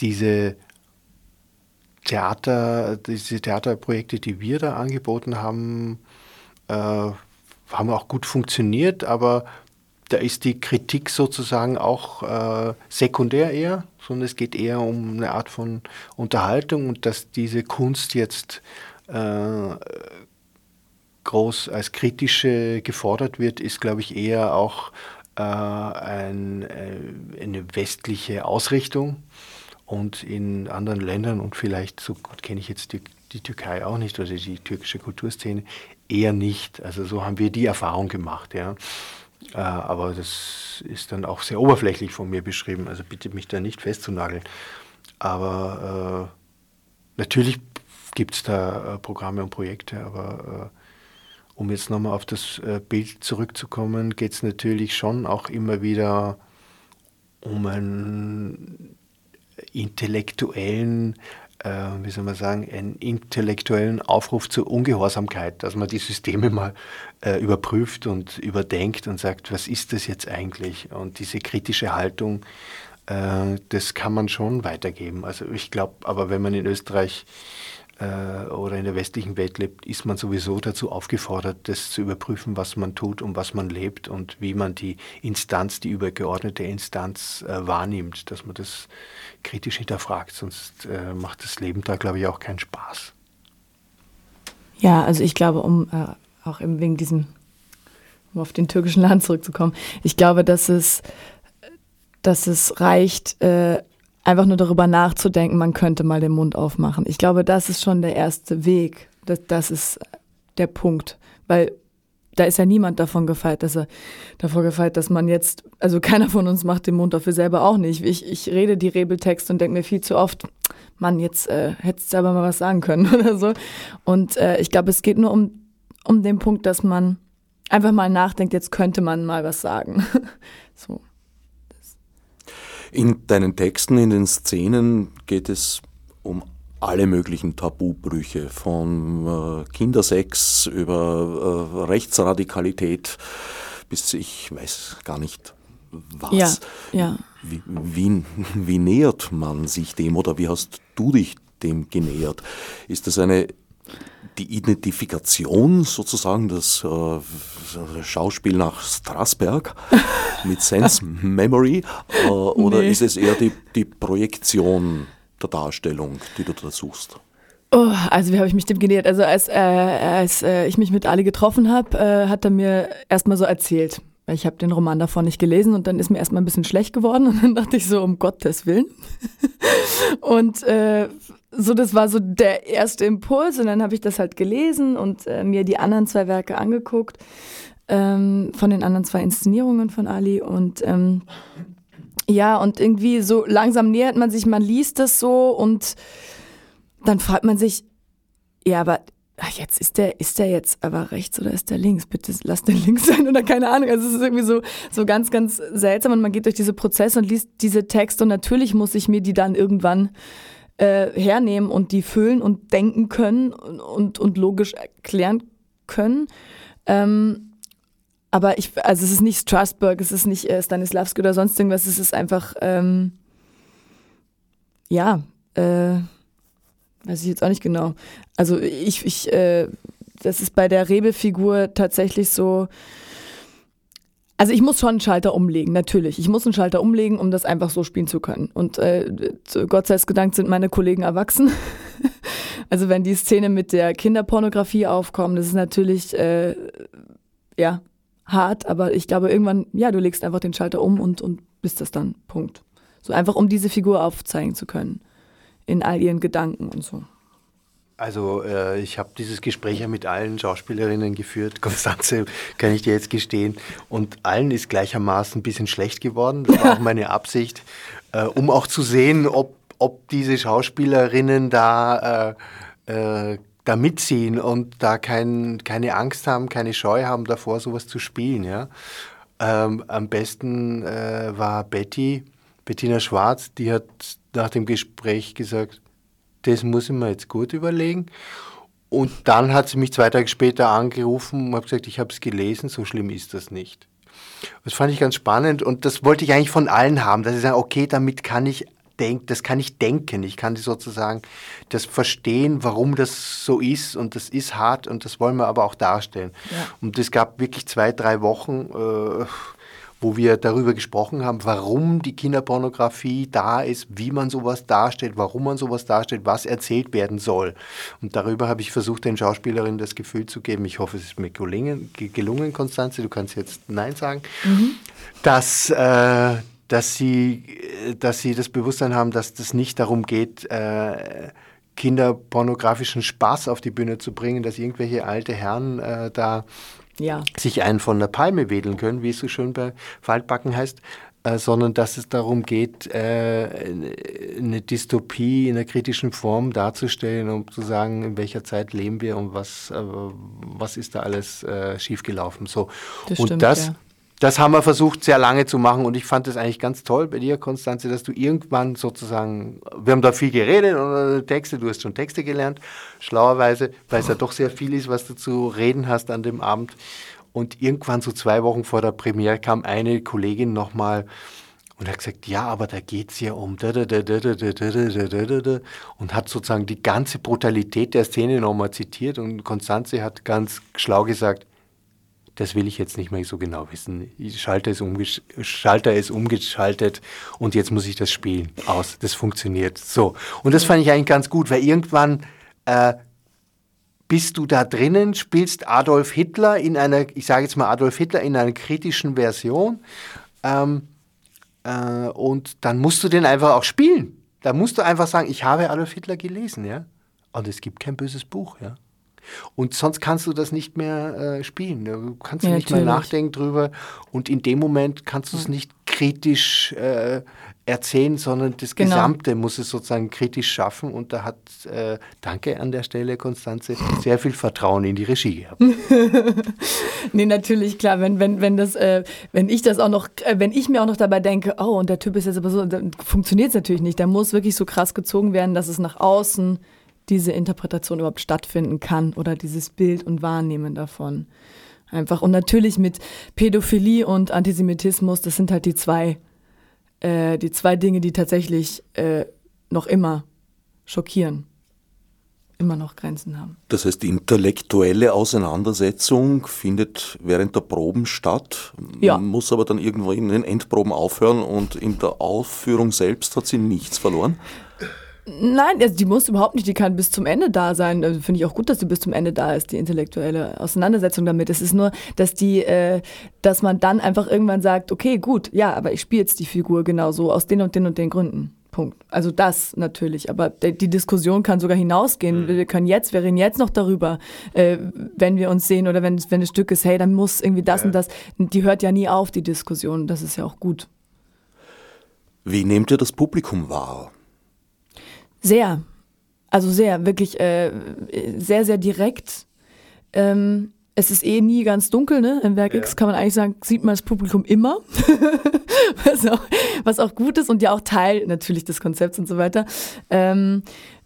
diese Theater, diese Theaterprojekte, die wir da angeboten haben, äh, haben auch gut funktioniert, aber da ist die Kritik sozusagen auch äh, sekundär eher, sondern es geht eher um eine Art von Unterhaltung und dass diese Kunst jetzt äh, groß als kritische gefordert wird, ist, glaube ich, eher auch äh, ein, äh, eine westliche Ausrichtung. Und in anderen Ländern, und vielleicht so gut kenne ich jetzt die, die Türkei auch nicht oder die türkische Kulturszene, eher nicht. Also so haben wir die Erfahrung gemacht, ja. Äh, aber das ist dann auch sehr oberflächlich von mir beschrieben, also bitte mich da nicht festzunageln. Aber äh, natürlich gibt es da äh, Programme und Projekte, aber äh, um jetzt nochmal auf das äh, Bild zurückzukommen, geht es natürlich schon auch immer wieder um ein intellektuellen, äh, wie soll man sagen, einen intellektuellen Aufruf zur Ungehorsamkeit, dass man die Systeme mal äh, überprüft und überdenkt und sagt, was ist das jetzt eigentlich? Und diese kritische Haltung, äh, das kann man schon weitergeben. Also ich glaube, aber wenn man in Österreich äh, oder in der westlichen Welt lebt, ist man sowieso dazu aufgefordert, das zu überprüfen, was man tut und was man lebt und wie man die Instanz, die übergeordnete Instanz äh, wahrnimmt, dass man das kritisch hinterfragt, sonst äh, macht das Leben da, glaube ich, auch keinen Spaß. Ja, also ich glaube, um äh, auch eben wegen diesem, um auf den türkischen Land zurückzukommen, ich glaube, dass es, dass es reicht, äh, einfach nur darüber nachzudenken, man könnte mal den Mund aufmachen. Ich glaube, das ist schon der erste Weg. Das, das ist der Punkt, weil da ist ja niemand davon gefeit, dass er davor gefeit, dass man jetzt, also keiner von uns macht den Mund dafür selber auch nicht. Ich, ich rede die Rebeltexte und denke mir viel zu oft, Mann, jetzt äh, hättest du aber mal was sagen können [laughs] oder so. Und äh, ich glaube, es geht nur um, um den Punkt, dass man einfach mal nachdenkt, jetzt könnte man mal was sagen. [laughs] so. In deinen Texten, in den Szenen geht es um alle möglichen Tabubrüche, von äh, Kindersex über äh, Rechtsradikalität bis ich weiß gar nicht was. Ja, ja. Wie, wie, wie nähert man sich dem oder wie hast du dich dem genähert? Ist das eine die Identifikation sozusagen, das äh, Schauspiel nach Strasberg [laughs] mit Sense Memory äh, oder nee. ist es eher die, die Projektion der Darstellung, die du da suchst? Oh, also wie habe ich mich dem genähert? Also als, äh, als äh, ich mich mit Ali getroffen habe, äh, hat er mir erstmal so erzählt. Ich habe den Roman davon nicht gelesen und dann ist mir erstmal ein bisschen schlecht geworden und dann dachte ich so, um Gottes Willen. [laughs] und äh, so, das war so der erste Impuls und dann habe ich das halt gelesen und äh, mir die anderen zwei Werke angeguckt, ähm, von den anderen zwei Inszenierungen von Ali und ähm, ja, und irgendwie so langsam nähert man sich, man liest das so und dann fragt man sich, ja, aber ach, jetzt ist der, ist der jetzt aber rechts oder ist der links? Bitte lass den links sein oder keine Ahnung. Also es ist irgendwie so, so ganz, ganz seltsam und man geht durch diese Prozesse und liest diese Texte und natürlich muss ich mir die dann irgendwann äh, hernehmen und die füllen und denken können und, und, und logisch erklären können. Ähm, aber ich, also es ist nicht Strasbourg, es ist nicht äh, Stanislavski oder sonst irgendwas, es ist einfach, ähm, ja, äh, weiß ich jetzt auch nicht genau. Also ich, ich, äh, das ist bei der Rebefigur tatsächlich so, also ich muss schon einen Schalter umlegen, natürlich. Ich muss einen Schalter umlegen, um das einfach so spielen zu können. Und äh, Gott sei Dank sind meine Kollegen erwachsen. [laughs] also wenn die Szene mit der Kinderpornografie aufkommt, das ist natürlich, äh, ja, hart, aber ich glaube irgendwann, ja, du legst einfach den Schalter um und, und bist das dann. Punkt. So einfach, um diese Figur aufzeigen zu können. In all ihren Gedanken und so. Also äh, ich habe dieses Gespräch ja mit allen Schauspielerinnen geführt, [laughs] Konstanze kann ich dir jetzt gestehen, und allen ist gleichermaßen ein bisschen schlecht geworden. Das war auch [laughs] meine Absicht, äh, um auch zu sehen, ob, ob diese Schauspielerinnen da äh, äh da mitziehen und da kein, keine Angst haben, keine Scheu haben davor, sowas zu spielen. Ja? Ähm, am besten äh, war Betty, Bettina Schwarz, die hat nach dem Gespräch gesagt, das muss ich mir jetzt gut überlegen. Und dann hat sie mich zwei Tage später angerufen und hat gesagt, ich habe es gelesen, so schlimm ist das nicht. Das fand ich ganz spannend und das wollte ich eigentlich von allen haben, dass ich sage, okay, damit kann ich denk, das kann ich denken. Ich kann sozusagen das verstehen, warum das so ist und das ist hart und das wollen wir aber auch darstellen. Ja. Und es gab wirklich zwei, drei Wochen, äh, wo wir darüber gesprochen haben, warum die Kinderpornografie da ist, wie man sowas darstellt, warum man sowas darstellt, was erzählt werden soll. Und darüber habe ich versucht, den Schauspielerinnen das Gefühl zu geben, ich hoffe, es ist mir gelungen, gelungen Konstanze, du kannst jetzt Nein sagen, mhm. dass, äh, dass sie, dass sie das Bewusstsein haben, dass das nicht darum geht, äh, kinderpornografischen Spaß auf die Bühne zu bringen, dass irgendwelche alte Herren äh, da ja. sich einen von der Palme wedeln können, wie es so schön bei Faltbacken heißt, äh, sondern dass es darum geht, äh, eine Dystopie in einer kritischen Form darzustellen, um zu sagen, in welcher Zeit leben wir und was, äh, was ist da alles äh, schiefgelaufen. So. Das und stimmt, das ja das haben wir versucht sehr lange zu machen und ich fand das eigentlich ganz toll bei dir, Konstanze, dass du irgendwann sozusagen, wir haben da viel geredet und Texte, du hast schon Texte gelernt, schlauerweise, weil es ja doch sehr viel ist, was du zu reden hast an dem Abend. Und irgendwann so zwei Wochen vor der Premiere kam eine Kollegin nochmal und hat gesagt, ja, aber da geht es ja um und hat sozusagen die ganze Brutalität der Szene nochmal zitiert und Konstanze hat ganz schlau gesagt, das will ich jetzt nicht mehr so genau wissen. Schalter ist, Schalter ist umgeschaltet und jetzt muss ich das spielen. Aus. Das funktioniert. So. Und das fand ich eigentlich ganz gut, weil irgendwann äh, bist du da drinnen, spielst Adolf Hitler in einer, ich sage jetzt mal Adolf Hitler in einer kritischen Version ähm, äh, und dann musst du den einfach auch spielen. Da musst du einfach sagen, ich habe Adolf Hitler gelesen, ja. Und es gibt kein böses Buch, ja. Und sonst kannst du das nicht mehr äh, spielen. Du kannst ja, nicht natürlich. mehr nachdenken drüber. Und in dem Moment kannst du es nicht kritisch äh, erzählen, sondern das genau. Gesamte muss es sozusagen kritisch schaffen. Und da hat, äh, danke an der Stelle, Konstanze, sehr viel Vertrauen in die Regie gehabt. [laughs] nee, natürlich, klar, wenn, wenn, wenn, das, äh, wenn ich das auch noch, äh, wenn ich mir auch noch dabei denke, oh, und der Typ ist jetzt aber so, dann funktioniert es natürlich nicht. Da muss wirklich so krass gezogen werden, dass es nach außen diese Interpretation überhaupt stattfinden kann oder dieses Bild und Wahrnehmen davon. Einfach. Und natürlich mit Pädophilie und Antisemitismus, das sind halt die zwei äh, die zwei Dinge, die tatsächlich äh, noch immer schockieren, immer noch Grenzen haben. Das heißt, die intellektuelle Auseinandersetzung findet während der Proben statt, ja. muss aber dann irgendwo in den Endproben aufhören und in der Aufführung selbst hat sie nichts verloren. Nein, also die muss überhaupt nicht, die kann bis zum Ende da sein. Also Finde ich auch gut, dass sie bis zum Ende da ist, die intellektuelle Auseinandersetzung damit. Es ist nur, dass die, äh, dass man dann einfach irgendwann sagt, okay, gut, ja, aber ich spiele jetzt die Figur genauso aus den und den und den Gründen. Punkt. Also das natürlich, aber die Diskussion kann sogar hinausgehen. Mhm. Wir können jetzt, wir reden jetzt noch darüber, äh, wenn wir uns sehen oder wenn, wenn ein Stück ist, hey, dann muss irgendwie das ja. und das. Die hört ja nie auf, die Diskussion. Das ist ja auch gut. Wie nehmt ihr das Publikum wahr? Sehr. Also sehr, wirklich äh, sehr, sehr direkt. Ähm, es ist eh nie ganz dunkel, ne? Im Werk ja. X kann man eigentlich sagen, sieht man das Publikum immer. [laughs] was, auch, was, auch, gut ist und ja auch Teil natürlich des Konzepts und so weiter. Ähm,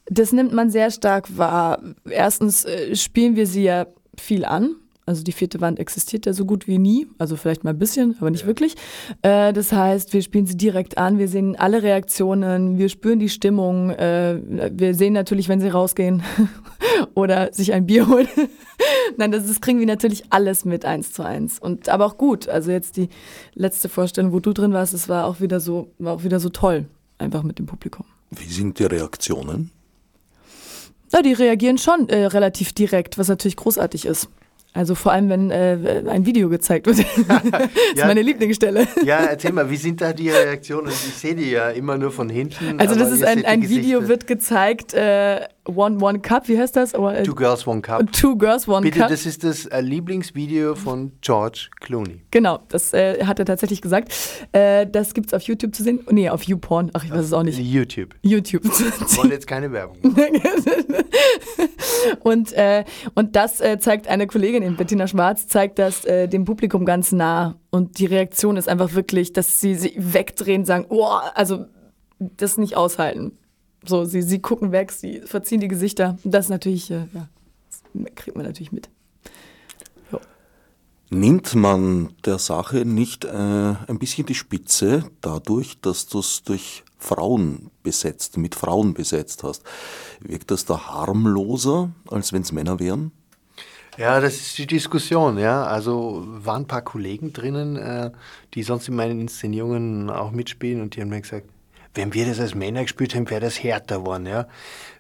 das nimmt man sehr stark wahr. Erstens äh, spielen wir sie ja viel an. Also die vierte Wand existiert ja so gut wie nie, also vielleicht mal ein bisschen, aber nicht ja. wirklich. Äh, das heißt, wir spielen sie direkt an, wir sehen alle Reaktionen, wir spüren die Stimmung, äh, wir sehen natürlich, wenn sie rausgehen [laughs] oder sich ein Bier holen. [laughs] Nein, das, das, kriegen wir natürlich alles mit eins zu eins. Und aber auch gut. Also jetzt die letzte Vorstellung, wo du drin warst, es war auch wieder so, war auch wieder so toll, einfach mit dem Publikum. Wie sind die Reaktionen? Ja, die reagieren schon äh, relativ direkt, was natürlich großartig ist. Also vor allem, wenn äh, ein Video gezeigt wird. [laughs] das ist meine Lieblingsstelle. Ja, erzähl mal, wie sind da die Reaktionen? Ich sehe die ja immer nur von hinten. Also das ist ein, ein Video, wird gezeigt, äh, One One Cup, wie heißt das? Äh, Two Girls One Cup. Two Girls One Bitte, Cup. das ist das äh, Lieblingsvideo von George Clooney. Genau, das äh, hat er tatsächlich gesagt. Äh, das gibt es auf YouTube zu sehen. Nee, auf YouPorn. Ach, ich weiß es auch nicht. YouTube. YouTube. Wir wollen [laughs] jetzt keine Werbung. [laughs] und, und das zeigt eine Kollegin, eben Bettina Schwarz, zeigt das dem Publikum ganz nah. Und die Reaktion ist einfach wirklich, dass sie sich wegdrehen, sagen, oh, also das nicht aushalten. So, sie, sie gucken weg, sie verziehen die Gesichter. Das natürlich, äh, ja, das kriegt man natürlich mit. Jo. Nimmt man der Sache nicht äh, ein bisschen die Spitze dadurch, dass du es durch Frauen besetzt, mit Frauen besetzt hast? Wirkt das da harmloser, als wenn es Männer wären? Ja, das ist die Diskussion, ja. Also waren ein paar Kollegen drinnen, äh, die sonst in meinen Inszenierungen auch mitspielen und die haben mir gesagt, wenn wir das als Männer gespielt haben, wäre das härter geworden. Ja?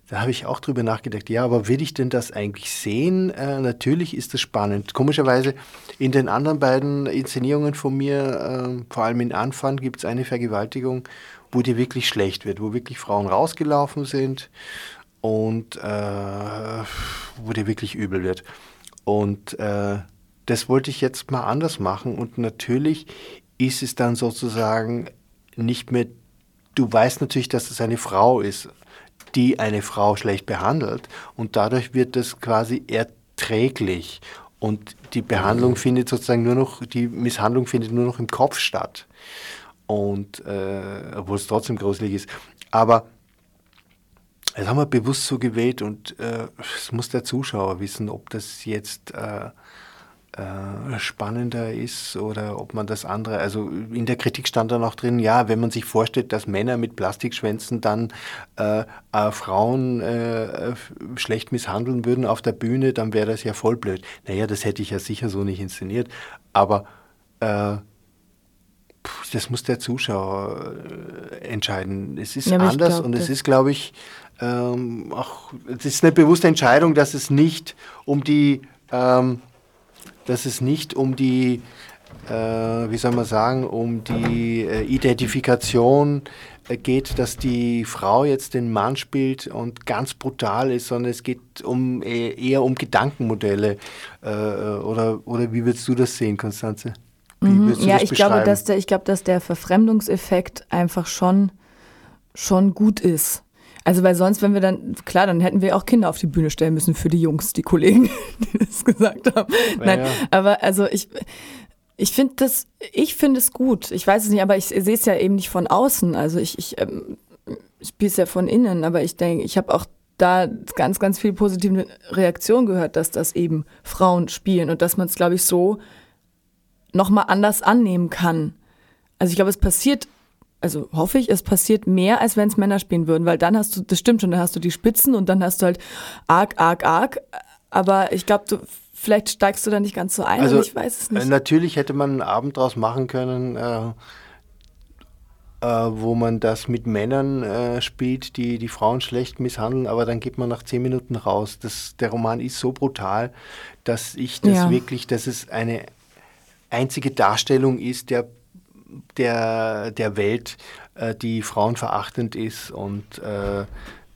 Da habe ich auch drüber nachgedacht, ja, aber will ich denn das eigentlich sehen? Äh, natürlich ist das spannend. Komischerweise in den anderen beiden Inszenierungen von mir, äh, vor allem in Anfang, gibt es eine Vergewaltigung, wo die wirklich schlecht wird, wo wirklich Frauen rausgelaufen sind und äh, wo die wirklich übel wird. Und äh, das wollte ich jetzt mal anders machen und natürlich ist es dann sozusagen nicht mehr du weißt natürlich, dass es eine Frau ist, die eine Frau schlecht behandelt und dadurch wird das quasi erträglich und die Behandlung findet sozusagen nur noch, die Misshandlung findet nur noch im Kopf statt. Und äh, obwohl es trotzdem gruselig ist. Aber das haben wir bewusst so gewählt und äh, es muss der Zuschauer wissen, ob das jetzt äh, äh, spannender ist oder ob man das andere, also in der Kritik stand dann auch drin, ja, wenn man sich vorstellt, dass Männer mit Plastikschwänzen dann äh, äh, Frauen äh, schlecht misshandeln würden auf der Bühne, dann wäre das ja voll blöd. Naja, das hätte ich ja sicher so nicht inszeniert, aber äh, das muss der Zuschauer äh, entscheiden. Es ist ja, anders glaub, und es ist, glaube ich, ähm, auch, es ist eine bewusste Entscheidung, dass es nicht um die ähm, dass es nicht um die äh, wie soll man sagen, um die äh, Identifikation äh, geht, dass die Frau jetzt den Mann spielt und ganz brutal ist, sondern es geht um eher um Gedankenmodelle. Äh, oder, oder wie würdest du das sehen, Konstanze? Mhm. ja, ich glaube, dass der, ich glaube, dass der Verfremdungseffekt einfach schon, schon gut ist. Also weil sonst, wenn wir dann, klar, dann hätten wir auch Kinder auf die Bühne stellen müssen für die Jungs, die Kollegen, [laughs] die das gesagt haben. Ja, Nein, ja. aber also ich, ich finde das, ich finde es gut. Ich weiß es nicht, aber ich sehe es ja eben nicht von außen. Also ich, ich ähm, spiele es ja von innen, aber ich denke, ich habe auch da ganz, ganz viel positive Reaktion gehört, dass das eben Frauen spielen und dass man es, glaube ich, so nochmal anders annehmen kann. Also ich glaube, es passiert, also hoffe ich, es passiert mehr, als wenn es Männer spielen würden, weil dann hast du, das stimmt schon, dann hast du die Spitzen und dann hast du halt arg, arg, arg. Aber ich glaube, du, vielleicht steigst du da nicht ganz so ein, also, ich weiß es nicht. Natürlich hätte man einen Abend draus machen können, äh, äh, wo man das mit Männern äh, spielt, die die Frauen schlecht misshandeln, aber dann geht man nach zehn Minuten raus. Das, der Roman ist so brutal, dass ich das ja. wirklich, dass es eine einzige Darstellung ist der, der, der Welt, äh, die frauenverachtend ist und äh,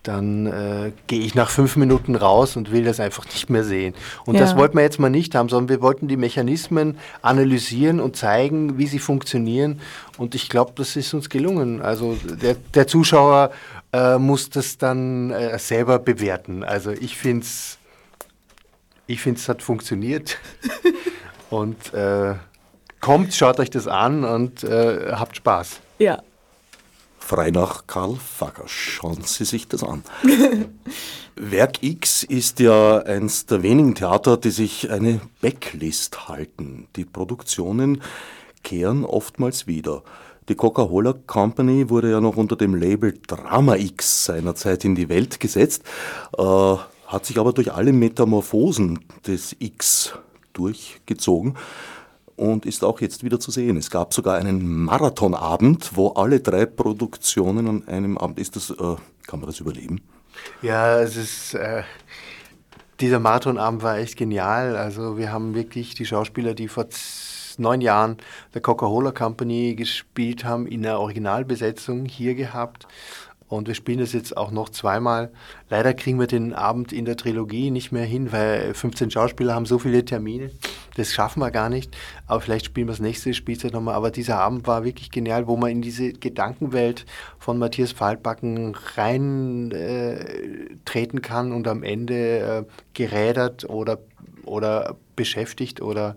dann äh, gehe ich nach fünf Minuten raus und will das einfach nicht mehr sehen. Und ja. das wollten wir jetzt mal nicht haben, sondern wir wollten die Mechanismen analysieren und zeigen, wie sie funktionieren. Und ich glaube, das ist uns gelungen. Also der, der Zuschauer äh, muss das dann äh, selber bewerten. Also ich finde es, ich finde es hat funktioniert. [laughs] Und äh, kommt, schaut euch das an und äh, habt Spaß. Ja. Frei nach Karl Fager. Schauen Sie sich das an. [laughs] Werk X ist ja eins der wenigen Theater, die sich eine Backlist halten. Die Produktionen kehren oftmals wieder. Die Coca-Cola Company wurde ja noch unter dem Label Drama X seinerzeit in die Welt gesetzt, äh, hat sich aber durch alle Metamorphosen des X durchgezogen und ist auch jetzt wieder zu sehen. Es gab sogar einen Marathonabend, wo alle drei Produktionen an einem Abend ist. Das, äh, kann man das überleben? Ja, es ist. Äh, dieser Marathonabend war echt genial. Also wir haben wirklich die Schauspieler, die vor neun Jahren der Coca-Cola Company gespielt haben, in der Originalbesetzung hier gehabt und wir spielen das jetzt auch noch zweimal. Leider kriegen wir den Abend in der Trilogie nicht mehr hin, weil 15 Schauspieler haben so viele Termine. Das schaffen wir gar nicht. Aber vielleicht spielen wir das nächste Spielzeit nochmal. Aber dieser Abend war wirklich genial, wo man in diese Gedankenwelt von Matthias Faltbacken rein äh, kann und am Ende äh, gerädert oder, oder beschäftigt oder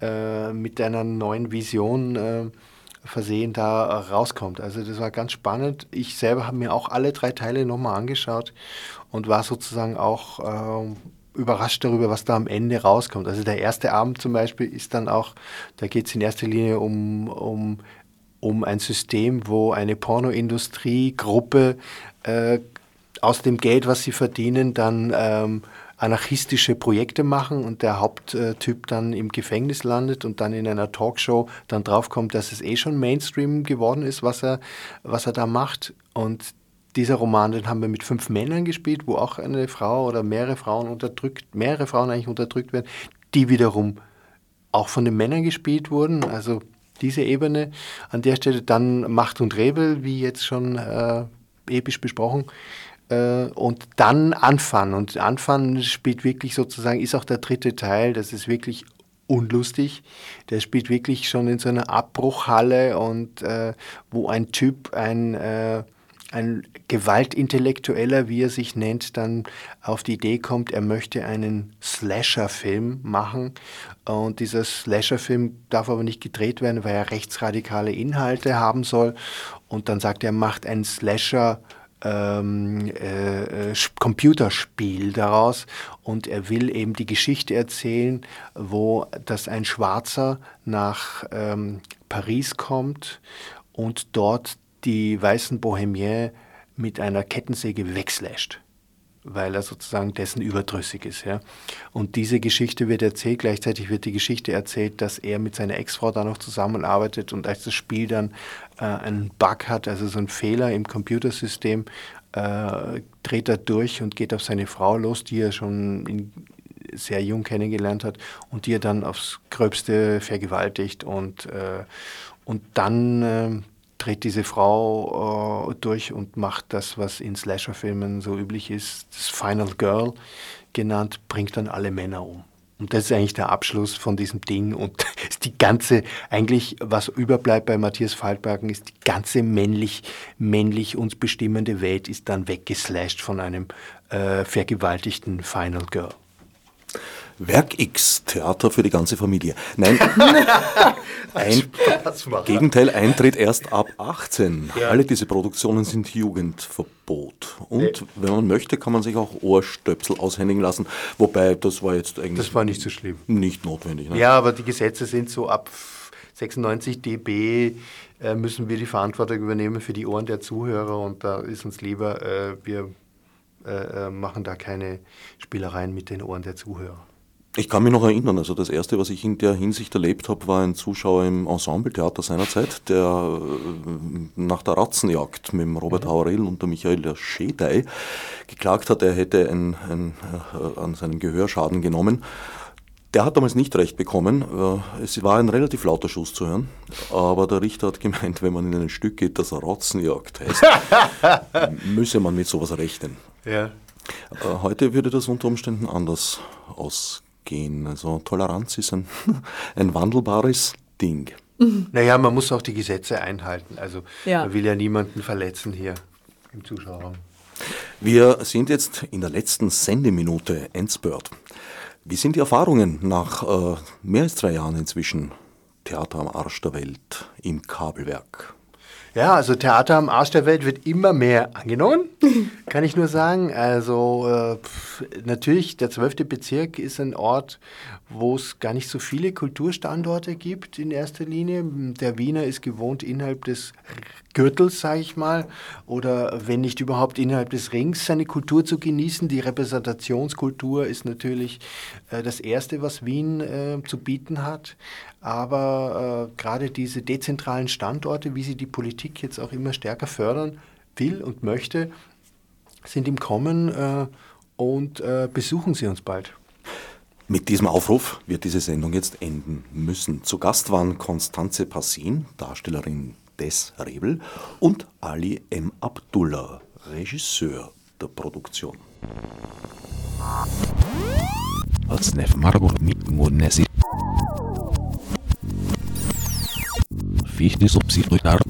äh, mit einer neuen Vision äh, versehen da rauskommt. Also das war ganz spannend. Ich selber habe mir auch alle drei Teile nochmal angeschaut und war sozusagen auch äh, überrascht darüber, was da am Ende rauskommt. Also der erste Abend zum Beispiel ist dann auch, da geht es in erster Linie um, um, um ein System, wo eine Pornoindustriegruppe äh, aus dem Geld, was sie verdienen, dann ähm, anarchistische Projekte machen und der Haupttyp dann im Gefängnis landet und dann in einer Talkshow dann draufkommt, dass es eh schon Mainstream geworden ist, was er, was er da macht. Und dieser Roman, den haben wir mit fünf Männern gespielt, wo auch eine Frau oder mehrere Frauen unterdrückt, mehrere Frauen eigentlich unterdrückt werden, die wiederum auch von den Männern gespielt wurden. Also diese Ebene. An der Stelle dann Macht und Rebel, wie jetzt schon äh, episch besprochen äh, und dann anfangen. Und anfangen spielt wirklich sozusagen, ist auch der dritte Teil, das ist wirklich unlustig. Der spielt wirklich schon in so einer Abbruchhalle und äh, wo ein Typ, ein, äh, ein Gewaltintellektueller, wie er sich nennt, dann auf die Idee kommt, er möchte einen Slasher-Film machen. Und dieser Slasher-Film darf aber nicht gedreht werden, weil er rechtsradikale Inhalte haben soll. Und dann sagt er, er macht einen Slasher-Film ähm, äh, Computerspiel daraus. Und er will eben die Geschichte erzählen, wo dass ein Schwarzer nach ähm, Paris kommt und dort die weißen Bohemiens mit einer Kettensäge wegslasht weil er sozusagen dessen überdrüssig ist. Ja. Und diese Geschichte wird erzählt, gleichzeitig wird die Geschichte erzählt, dass er mit seiner Ex-Frau da noch zusammenarbeitet und als das Spiel dann äh, einen Bug hat, also so einen Fehler im Computersystem, äh, dreht er durch und geht auf seine Frau los, die er schon in, sehr jung kennengelernt hat und die er dann aufs Gröbste vergewaltigt und, äh, und dann äh, dreht diese Frau äh, durch und macht das, was in Slasher-Filmen so üblich ist, das Final Girl genannt, bringt dann alle Männer um. Und das ist eigentlich der Abschluss von diesem Ding. Und [laughs] die ganze, eigentlich, was überbleibt bei Matthias Faltbergen, ist die ganze männlich, männlich uns bestimmende Welt ist dann weggeslasht von einem äh, vergewaltigten Final Girl. Werk X, Theater für die ganze Familie. Nein, [laughs] ein Gegenteil eintritt erst ab 18. Ja. Alle diese Produktionen sind Jugendverbot. Und nee. wenn man möchte, kann man sich auch Ohrstöpsel aushändigen lassen. Wobei, das war jetzt eigentlich. Das war nicht so schlimm. Nicht notwendig. Ne? Ja, aber die Gesetze sind so ab 96 dB äh, müssen wir die Verantwortung übernehmen für die Ohren der Zuhörer und da ist uns lieber, äh, wir äh, äh machen da keine Spielereien mit den Ohren der Zuhörer. Ich kann mich noch erinnern, also das erste, was ich in der Hinsicht erlebt habe, war ein Zuschauer im Ensembletheater seinerzeit, der äh, nach der Ratzenjagd mit dem Robert mhm. Haurel und der Michael Schedei geklagt hat, er hätte ein, ein, äh, an seinen Gehörschaden genommen. Der hat damals nicht recht bekommen. Äh, es war ein relativ lauter Schuss zu hören, aber der Richter hat gemeint, wenn man in ein Stück geht, das Ratzenjagd heißt, [laughs] müsse man mit sowas rechnen. Ja. Heute würde das unter Umständen anders ausgehen gehen. Also Toleranz ist ein, [laughs] ein wandelbares Ding. Naja, man muss auch die Gesetze einhalten. Also ja. man will ja niemanden verletzen hier im Zuschauerraum. Wir sind jetzt in der letzten Sendeminute Endspurt. Wie sind die Erfahrungen nach äh, mehr als drei Jahren inzwischen Theater am Arsch der Welt im Kabelwerk? Ja, also Theater am Arsch der Welt wird immer mehr angenommen, [laughs] kann ich nur sagen. Also äh, natürlich, der 12. Bezirk ist ein Ort, wo es gar nicht so viele Kulturstandorte gibt in erster Linie. Der Wiener ist gewohnt, innerhalb des Gürtels, sage ich mal, oder wenn nicht überhaupt innerhalb des Rings seine Kultur zu genießen. Die Repräsentationskultur ist natürlich äh, das Erste, was Wien äh, zu bieten hat. Aber äh, gerade diese dezentralen Standorte, wie sie die Politik jetzt auch immer stärker fördern will und möchte, sind im Kommen äh, und äh, besuchen Sie uns bald. Mit diesem Aufruf wird diese Sendung jetzt enden müssen. Zu Gast waren Konstanze Passin, Darstellerin des Rebel, und Ali M. Abdullah, Regisseur der Produktion. Fichte subsidiar